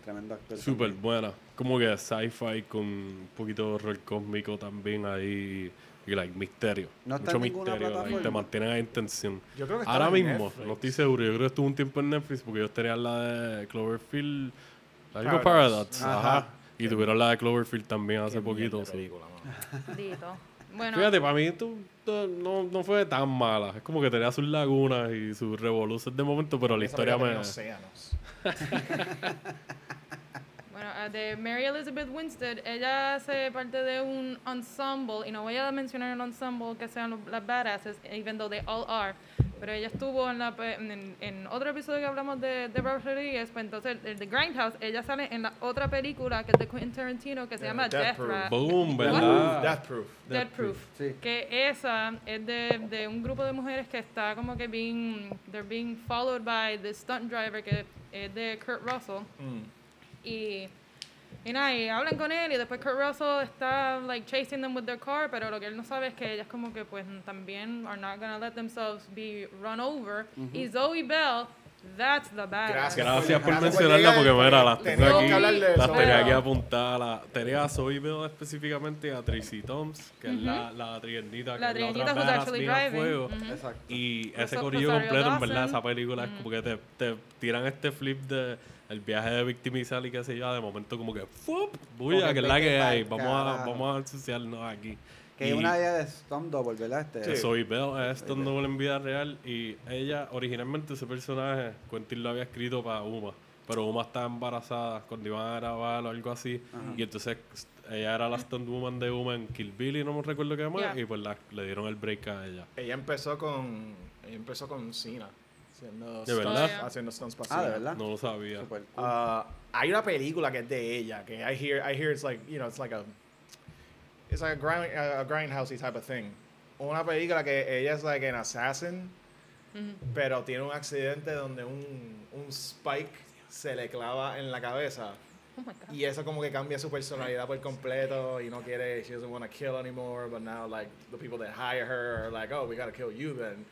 Tremendo actor. Súper buena. Como que sci-fi con un poquito de horror cósmico también ahí y like, misterio. No está Mucho misterio. plataforma. te mantienen ahí en tensión. Yo creo que Ahora mismo, Netflix. no estoy seguro. Yo creo que estuvo un tiempo en Netflix porque ellos tenían la de Cloverfield. Algo Paradox. Paradox. Ajá. Ajá. Y tuvieron la de Cloverfield también hace Qué poquito. de película. Bueno, Fíjate, para mí tú, tú, no, no fue tan mala. Es como que tenía sus lagunas y sus revoluciones de momento, pero la historia me... océanos. de Mary Elizabeth Winstead, ella hace parte de un ensemble, y no voy a mencionar el ensemble que sean los- las badasses, even though they all are, pero ella estuvo en, la, en, en otro episodio que hablamos de, de Robert Rodriguez, pues entonces el de Grindhouse, ella sale en la otra película que es de Quentin Tarantino que se Yeah, llama Death Death Proof. Boom, Death ¿verdad? Proof. Death Proof. Proof. Sí. Que esa es de, de un grupo de mujeres que está como que being, they're being followed by the stunt driver que es de Kurt Russell. Mm. Y, y nada, y hablan con él y después Kurt Russell está like chasing them with their car, pero lo que él no sabe es que ellas como que pues también are not gonna let themselves be run over. Y Zoe Bell, that's the badass. Gracias. Gracias por mencionarla porque mira, las tengo que aquí, las tenía aquí apuntadas. La, tenía a Zoe Bell específicamente a Tracy Toms, que es la, la triernita, que La es la triernita otra fuego. Y ese corillo completo, en verdad, esa película es como que te, te tiran este flip de el viaje de victimizar y qué sé yo, de momento como que ¡fup! Bulla, que es la que hay, vamos a, vamos a ensuciarnos aquí. Que Y- es una idea de Storm Double, ¿verdad? Este, Sí. Zoe Bell es Stone Double en vida real y ella, originalmente ese personaje, Quentin lo había escrito para Uma, pero Uma estaba embarazada cuando iban a grabar o algo así y entonces ella era la Stone Woman de Uma en Kill Bill y no me recuerdo qué más Yeah. y pues la- le dieron el break a ella. Ella empezó con. Ella empezó con Cena. Haciendo ¿De stunts- verdad? Haciendo stunts Ah, de verdad. No lo sabía. Cool. Uh, hay una película que es de ella que I hear I hear it's like you know it's like a it's like a grind a grindhousey type of thing. Una película que ella es like an assassin, pero tiene un accidente donde un, un spike se le clava en la cabeza Oh my God. y eso como que cambia su personalidad por completo y no quiere she doesn't want to kill anymore but now like the people that hire her are like oh we gotta kill you then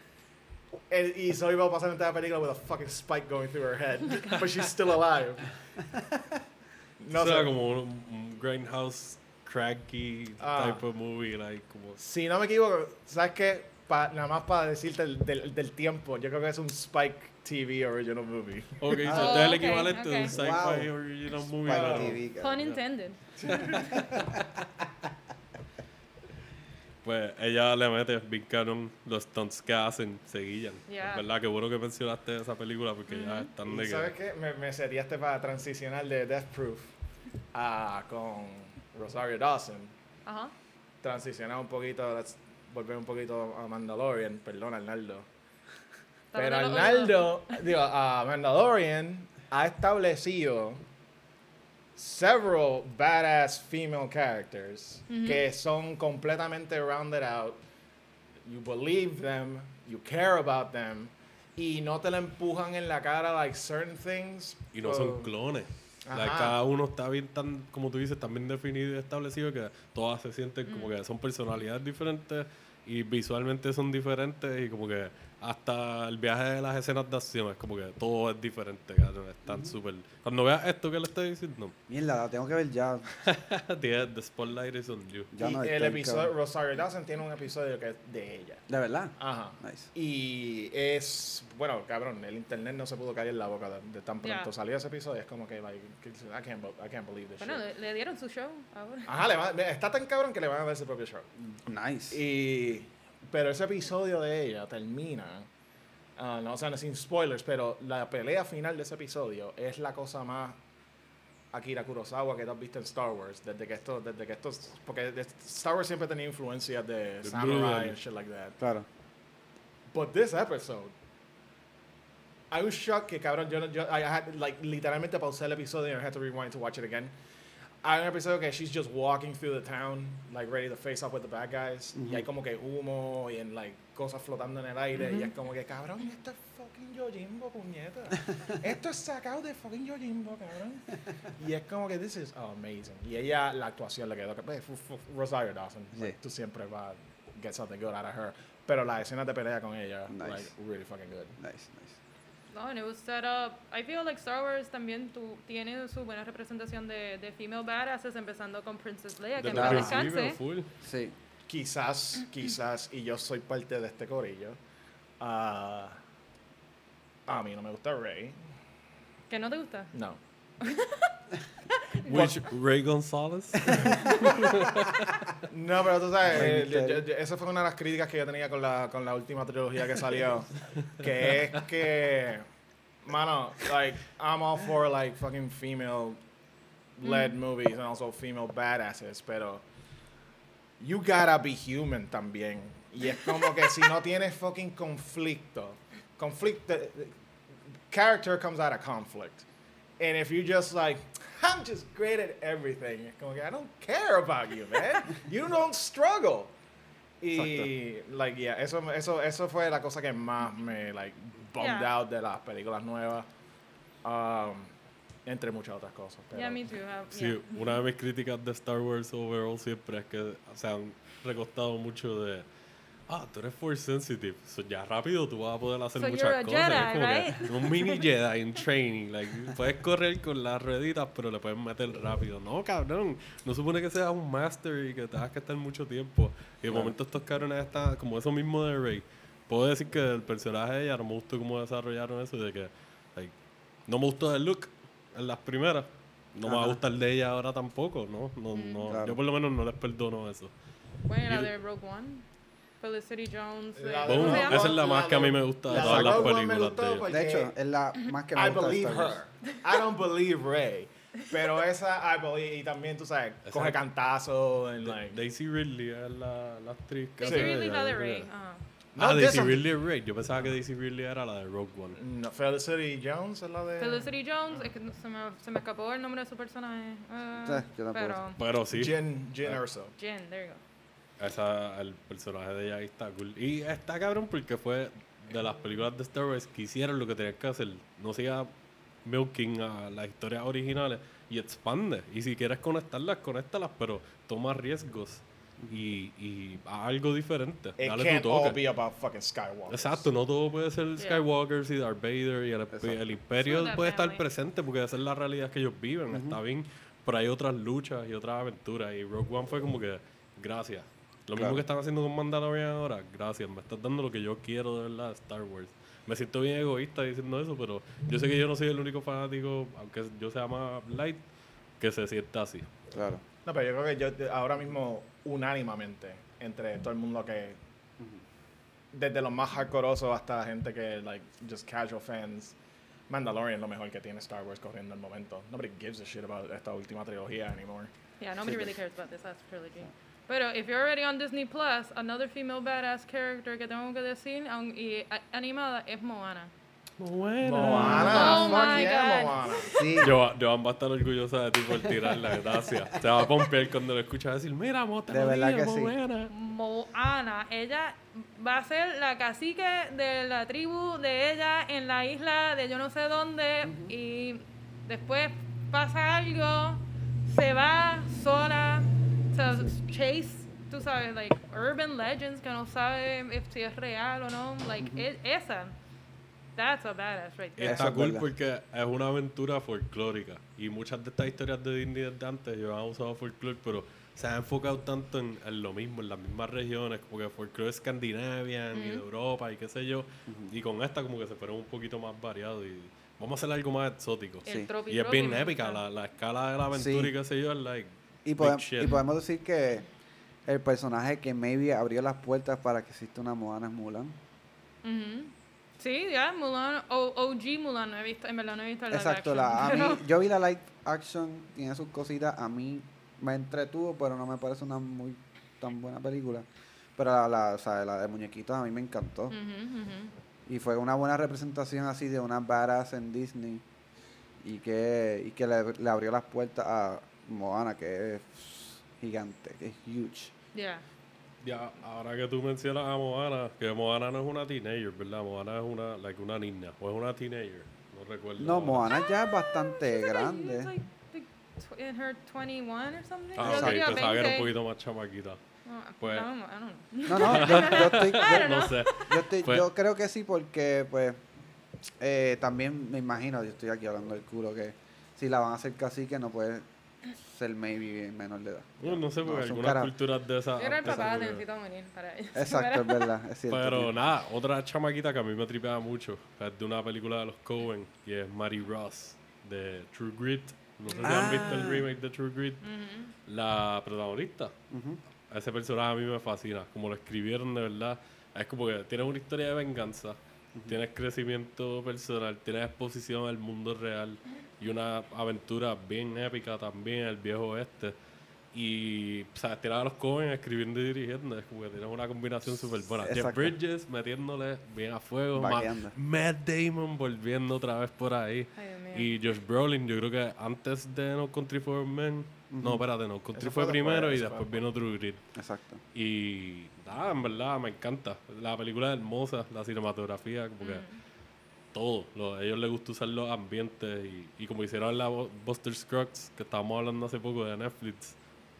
El- y Zoe va a pasar en toda la película with a fucking spike going through her head but she's still alive no o sea, sé como un, un Grindhouse cracky Ah. type of movie, like, como... si no me equivoco sabes qué Pa- nada más para decirte el- del, del tiempo yo creo que es un Spike TV original movie Ok, so Ah. este es el equivalente de un sci-fi Wow. original movie. Spike TV, Pun intended. Pues ella le mete bien canon los stunts que hacen, se guillan. Yeah. Es verdad que bueno que mencionaste esa película porque ya están de ¿Y que... sabes qué? Me, me seriaste para transicionar de Death Proof a, con Rosario Dawson. Ajá. Transicionar un poquito, let's volver un poquito a Mandalorian. Perdón, Arnaldo. Pero Arnaldo, digo, a Mandalorian ha establecido several badass female characters que son completamente rounded out. You believe them, you care about them, y no te la empujan en la cara like certain things. Y no Oh, son clones. Like, cada uno está bien tan, como tú dices, tan bien definido y establecido que todas se sienten como que son personalidades diferentes y visualmente son diferentes y como que hasta el viaje de las escenas de acción es como que todo es diferente, cabrón. Están súper... Cuando veas esto que le estoy diciendo, Mierda, la tengo que ver ya. the, the spotlight is on you. Ya y no el estoy, episodio, cabrón. Rosario Dawson tiene un episodio que es de ella. De verdad. Ajá. Nice. Y es, bueno, cabrón, el internet no se pudo caer en la boca de, de tan pronto Ya. salió ese episodio. Es como que, like, I can't, I can't believe this Bueno, shit. le dieron su show ahora. Ajá, le va- está tan cabrón que le van a dar su propio show. Nice. Y, pero ese episodio de ella termina, ah, no, o sea, no sin spoilers, pero la pelea final de ese episodio es la cosa más Akira Kurosawa que tú has visto en Star Wars, desde que esto, desde que estos, porque Star Wars siempre tenía influencias de De samurai and shit like that. Claro. But this episode, I was shocked que cabrón, yo, yo I had like literalmente pausé el episodio and I had to rewind to watch it again. Hay un episodio que she's just walking through the town, like ready to face up with the bad guys. Y hay como que humo y en like cosas flotando en el aire. Y es como que cabrón, esto es fucking Yojimbo, puñeta. esto es sacado de fucking Yojimbo, cabrón. Y es como que this is amazing. Y ella, la actuación le quedó. fu- Rosario Dawson, Sí. like, tú siempre vas a get something good out of her. Pero la escena de pelea con ella, Nice. like, really fucking good. Nice, nice. No, and it was set up. I feel like Star Wars también tu, tiene su buena representación de, de female badasses, empezando con Princess Leia, que no descanse. Sí. Quizás, quizás, y yo soy parte de este corillo, ah, a mí no me gusta Rey. ¿Que no te gusta? No. Which Ray González? No, pero tú sabes, eh, yo- yo- esa fue una de las críticas que yo tenía con la, con la última trilogía que salió. que es que, mano, like, I'm all for, like, fucking female-led movies and also female badasses, pero you gotta be human también. Y es como que si no tienes fucking conflicto, conflicto, character comes out of conflict. And if you just like, I'm just great at everything, es como que I don't care about you, man. You don't struggle. Y, like, yeah, eso, eso, eso fue la cosa que más me, like, bummed Yeah. out de las películas nuevas. Um, entre muchas otras cosas. Pero, Yeah, me too. uh, Sí, yeah. una de mis críticas de Star Wars overall siempre es que se han recostado mucho de ah, tú eres force sensitive, so ya rápido tú vas a poder hacer So muchas you're a cosas. Jedi, es como right? que un mini Jedi en training, like, puedes correr con las rueditas, pero le puedes meter rápido. No, cabrón, no supone que seas un master y que tengas que estar mucho tiempo. Y de momento estos cabrones están como eso mismo de Rey. Puedo decir que el personaje de ella no me gustó cómo desarrollaron eso de que like, no me gustó el look en las primeras. No me va a Ajá. gustar de ella ahora tampoco, ¿no? no, no Claro. Yo por lo menos no les perdono eso. Bueno, Y- de Rogue One. Felicity Jones. esa es la más que a mí me gusta de La todas las películas de ella. De hecho, es la más que me I gusta de believe her. I don't believe Rey. Pero esa, I believe, y también, tú sabes, Esa- coge cantazo and like... Daisy Ridley es la, la actriz que Daisy Ridley, ella, la de. Rey. Ajá. No, ah, Daisy Ridley es Rey. Yo pensaba que Daisy Ridley era la de Rogue One. No, Felicity Jones es la de... Felicity Jones, es que se me, se me escapó el nombre de su personaje. ah, Sí, yo pero. Pero sí, Jen, Jen Ah. Erso. Jen, there you go. Esa, el personaje de ella ahí está cool. Y está cabrón porque fue de las películas de Star Wars que hicieron lo que tenían que hacer. No siga milking a las historias originales y expande. Y si quieres conectarlas, conéctalas, pero toma riesgos y, y haz algo diferente. It Dale can't tu all toque. be about fucking Skywalker. Exacto, no todo puede ser Yeah. Skywalkers y Darth Vader y el, imperio So puede estar definitely. presente porque esa es la realidad que ellos viven, está bien, pero hay otras luchas y otras aventuras y Rogue One fue como que, gracias. Lo mismo Claro. que están haciendo con Mandalorian ahora, gracias, me estás dando lo que yo quiero de verdad de Star Wars. Me siento bien egoísta diciendo eso, pero yo sé que yo no soy el único fanático, aunque yo sea más light, que se sienta así. Claro. No, pero yo creo que yo, ahora mismo, unánimamente, entre todo el mundo que desde los más hardcoreosos hasta gente que like just casual fans Mandalorian es lo mejor que tiene Star Wars corriendo al momento nobody gives a shit about esta última trilogía anymore Yeah, nobody really cares about this last trilogy. Pero if you're already on Disney Plus, another female badass character que tengo que decir aun- y a- animada es Moana. Moana Oh fuck my yeah God. Moana Sí, Yo, Joan va a estar orgullosa de ti por tirarla, gracias. Se va a pompear cuando lo escucha decir, mira, mo, te De verdad que sí. buena". Moana, ella va a ser la cacique de la tribu de ella en la isla de yo no sé dónde y después pasa algo, se va sola, se chase, tú sabes, like urban legends que no sabe if si es real o no, like e- esa, that's a badass right there. Está es cool porque es una aventura folclórica y muchas de estas historias de Disney desde antes yo han usado folclore, pero se ha enfocado tanto en, en lo mismo, en las mismas regiones, como que folclore escandinavian y de Europa y qué sé yo, y con esta como que se fueron un poquito más variados y vamos a hacer algo más exótico. Sí. Y es bien épica, la, la escala de la aventura Sí. y qué sé yo, es like y, shit. y podemos decir que el personaje que maybe abrió las puertas para que exista una Moana es Mulan. Sí, ya, Mulan, o, OG Mulan, no he visto, en verdad no he visto live Exacto, action, la, a mí, pero- yo vi la live action, tiene sus cositas, a mí me entretuvo, pero no me parece una muy tan buena película. Pero la, la, o sea, la de muñequitos a mí me encantó. Y fue una buena representación así de una badass en Disney. Y que, y que le, le abrió las puertas a Moana, que es gigante, que es huge. Yeah. Ya, ahora que tú mencionas a Moana, que Moana no es una teenager, ¿verdad? Moana es una, like, una niña, o es una teenager, no recuerdo. No. Moana ya es bastante like grande. like, like tw- in her 21 or something. Ah, Yo ok, diría pensaba que era un 20. poquito más chamaquita. No, Pues- know. No, no, yo, yo estoy, yo- No sé. Yo, estoy- Pues- yo creo que sí, porque pues eh, también me imagino, yo estoy aquí hablando del culo, que si la van a hacer cacique no puede ser maybe menor de edad. No, no sé, No, porque algunas cara- culturas de esas... Yo era el papá, necesito morir para eso. Exacto, es verdad, es cierto. Pero tío. nada, otra chamaquita que a mí me tripeaba mucho, es de una película de los Coen, y es Mary Ross, de True Grit. No sé si han visto el Ah. remake de True Grit. La protagonista, ese personaje a mí me fascina, como lo escribieron de verdad. Es como que tiene una historia de venganza, tienes crecimiento personal, tienes exposición al mundo real y una aventura bien épica también, el viejo oeste. Y, o sea, tirar a los Cohen escribiendo y dirigiendo, es como que tienes una combinación súper buena. Jeff. Bridges metiéndole bien a fuego, Ma- Vaqueando. Matt Damon volviendo otra vez por ahí. Ay. Y Josh Brolin, yo creo que antes de No Country for Men, no, espérate, No Country fue, fue primero después, y eso fue después vino True Grit. Exacto. Y nada, en verdad me encanta. La película es hermosa, la cinematografía, como que todo. Lo- a ellos les gusta usar los ambientes y, y como hicieron la Buster Scruggs, que estábamos hablando hace poco de Netflix,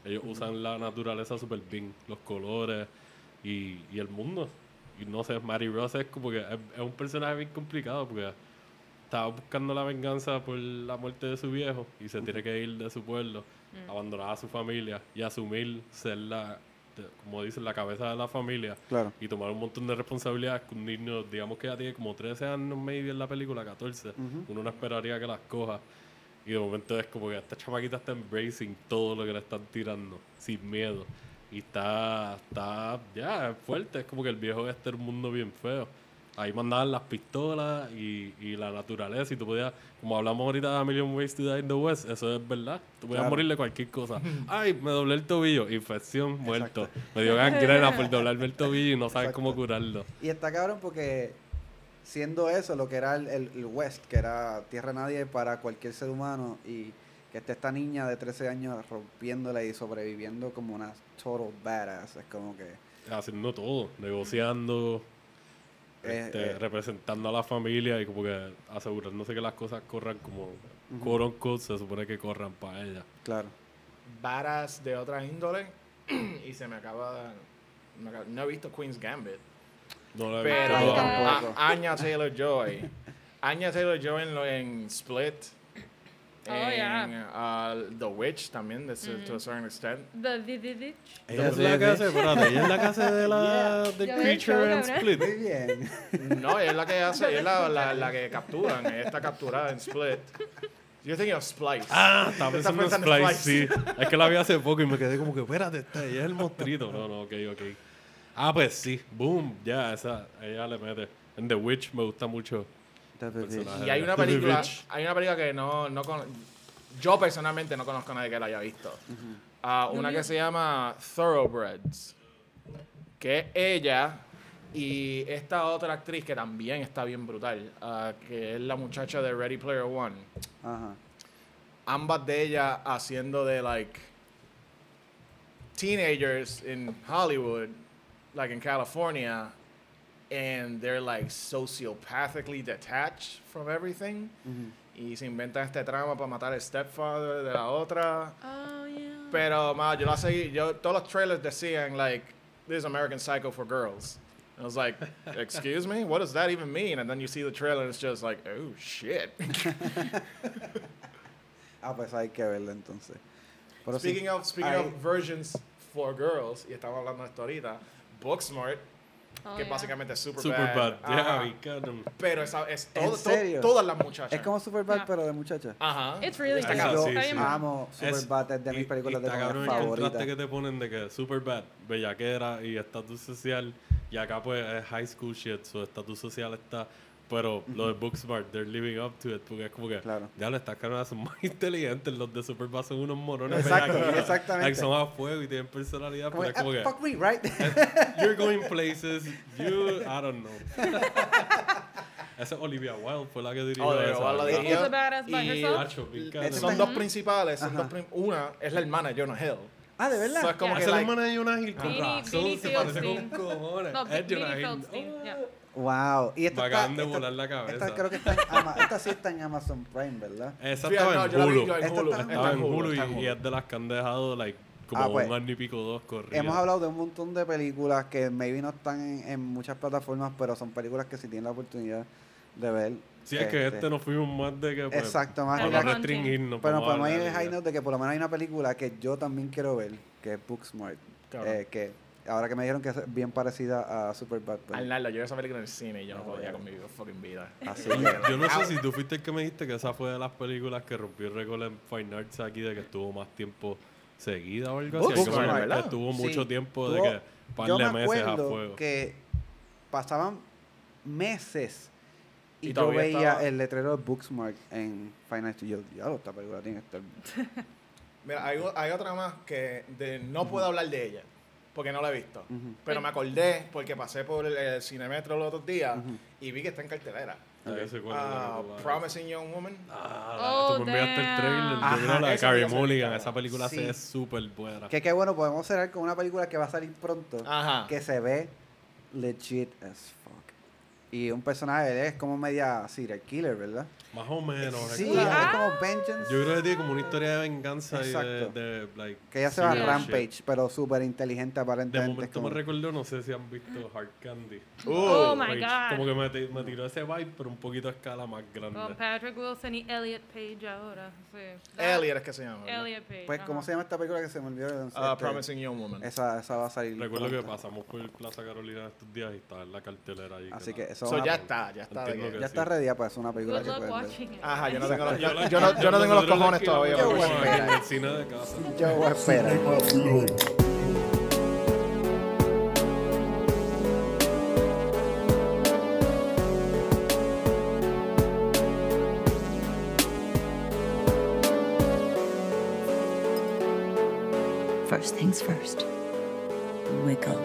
ellos usan la naturaleza súper bien, los colores y, y el mundo. Y no sé, Mary Ross es como que es, es un personaje bien complicado porque estaba buscando la venganza por la muerte de su viejo y se tiene que ir de su pueblo, abandonar a su familia y asumir ser la, como dicen, la cabeza de la familia Claro. y tomar un montón de responsabilidades que un niño, digamos que ya tiene como 13 años maybe en la película, 14, uno no esperaría que las coja. Y de momento es como que esta chamaquita está embracing todo lo que le están tirando, sin miedo. Y está, está, ya, es fuerte, es como que el viejo este un mundo bien feo. Ahí mandaban las pistolas y, y la naturaleza y tú podías, como hablamos ahorita de A Million Ways to Die in the West, eso es verdad. Tú podías Claro. morir de cualquier cosa. Ay, me doblé el tobillo, infección, muerto. Me dio gangrena por doblarme el tobillo y no sabes cómo curarlo. Y está cabrón porque siendo eso lo que era el, el- el West, que era tierra nadie para cualquier ser humano, y que esté esta niña de 13 años rompiéndola y sobreviviendo como una total badass, es como que... haciendo todo, negociando, este, eh. representando a la familia y como que asegurándose que las cosas corran como quote unquote, se supone que corran para ella. Claro. Varas de otra índole y se me acaba, me acaba- no he visto Queen's Gambit No la he pero visto tampoco. a- Anya Taylor Joy Anya Taylor Joy en, lo- en Split Oh, yeah. uh, The Witch también de, to a certain extent The Vividich. Ella es la que hace, espérate, ella es la que hace de la de el show, Creature and. Split. Muy bien. no ella es la que hace ella es la, la, la que capturan ella está capturada en Split You're thinking of Splice. Ah, estaba pensando en Splice, sí. Es que la vi hace poco y me quedé como que, espérate, esta, ella es el monstruito. No, no, ok, ok. Ah, pues sí, boom, ya, esa, ella le mete. En The Witch me gusta mucho. Y hay una película, hay una película que no, no con- yo personalmente no conozco a nadie que la haya visto. Ah, una que se llama Thoroughbreds, que es ella y esta otra actriz que también está bien brutal, ah, que es la muchacha de Ready Player One. Ambas de ellas haciendo de like teenagers in Hollywood, like in California, and they're like sociopathically detached from everything. Y se inventan este trama para matar al stepfather de la otra. Oh, yeah. Pero, ma, yo la seguí, yo, todos los trailers decían, like, this is American Psycho for girls. And I was like, excuse me? What does that even mean? And then you see the trailer and it's just like, oh, shit. Ah, pues hay que verlo entonces. Pero sí, speaking of, speaking hay- of versions for girls, y estamos hablando de esto ahorita, Booksmart, Oh, que yeah. básicamente es super, Superbad, bad. yeah, we got. Pero esa, es ¿En todo, to- serio? todas las muchachas. Es como Superbad, Yeah. pero de muchacha. Ajá. It's really Está cabrón. Sí, sí. amo Es- Superbad, es de mis películas y de cabrón el contraste favoritas. que te ponen de que Superbad, bellaquera y estatus social, y acá pues es high school shit, su estatus social está, pero lo de Booksmart, they're living up to it, porque es como que, Claro. ya le estas caras son más inteligentes, los de Superbad son unos morones Exacto, exactamente. like, son a fuego y tienen personalidad, Como pero es como "Ah, que, fuck me, right? you're going places, you, I don't know. Esa es Olivia Wilde, fue la que dirigió Olivia esa, Wilde la dirigió. Y- Son dos principales. Son dos prim- una es la hermana de Jonah Hill. ah, ¿de verdad? So es como Yeah. que Esa es la hermana de Jonah Hill, con razón, se parece Feldstein. con cojones. No, Es Jonah Hill. Wow. Y esta Me está, de esta- volar la cabeza. Esta creo que está en Ama- esta sí está en Amazon Prime, ¿verdad? Esa estaba no, en yo la vi Hulu. yo en Esta Hulu. está en está Estaba en Hulu y, y es de las que han dejado like, como Ah, pues. un año y pico dos corridas. Hemos hablado de un montón de películas que maybe no están en, en muchas plataformas, pero son películas que si tienen la oportunidad de ver. Sí, es que este, este nos fuimos más de que. Pues, Exacto, más Para no restringirnos. Pero a podemos ir de high ella. note de que por lo menos hay una película que yo también quiero ver, que es Booksmart. Cabrón. eh, que ahora que me dijeron que es bien parecida a Superbad. pues, Al nada, yo vi esa película en el cine y yo no, No, podía con mi fucking vida. así Yo, que- yo no sé si tú fuiste el que me dijiste que esa fue de las películas que rompió el récord en Fine Arts aquí de que estuvo más tiempo seguida o algo así. Booksmart, Algo como que ¿verdad? Estuvo Sí, mucho tiempo de que par yo de me meses a acuerdo fuego. que pasaban meses y, Y yo todavía veía estaba- el letrero de Booksmart en Final y yo, diablo, esta película tiene que estar... Mira, hay, hay otra más que de- no puedo hablar de ella porque no la he visto. Pero me acordé porque pasé por el, el Cinemetro los otros días y vi que está en cartelera. Ah, vas a- Promising Young Woman. Ah, Oh, tú me enviaste el trailer. Ajá, la de esa Carrie Mulligan. Esa película Sí. se es súper buena. Que qué bueno, podemos cerrar con una película que va a salir pronto, Ajá. que se ve legit as fuck. Y un personaje es como media serial killer, ¿verdad? Más o menos. Sí, es Ah. como vengeance. Yo creo que tiene como una historia de venganza y de, Exacto. de, like, que ella se va a Rampage, shit. pero súper inteligente De aparentemente. momento es como- me recordó, no sé si han visto Hard Candy. Oh, my Like, God. Como que me, me tiró ese vibe, pero un poquito a escala más grande. Con Patrick Wilson y Elliot Page ahora. Sí. Elliot es que se llama. ¿verdad? Elliot Page. Pues, ¿cómo ajá. se llama esta película que se me olvidó? Ah, Este, Promising Young Woman. esa, esa va a salir. Recuerdo que pronto. pasamos por Plaza Carolina estos días y estaba en la cartelera ahí. Así la- que So, ya está, ya está. de Entiendo que- que- ya está ready para eso, una película Good que luck puedes ver. watching it. Ajá, yo no tengo los, yo, no, yo no tengo los nosotros cojones todavía. Qué para bueno. verla. En el cine de casa. Yo voy a esperar. First things first. Wiggle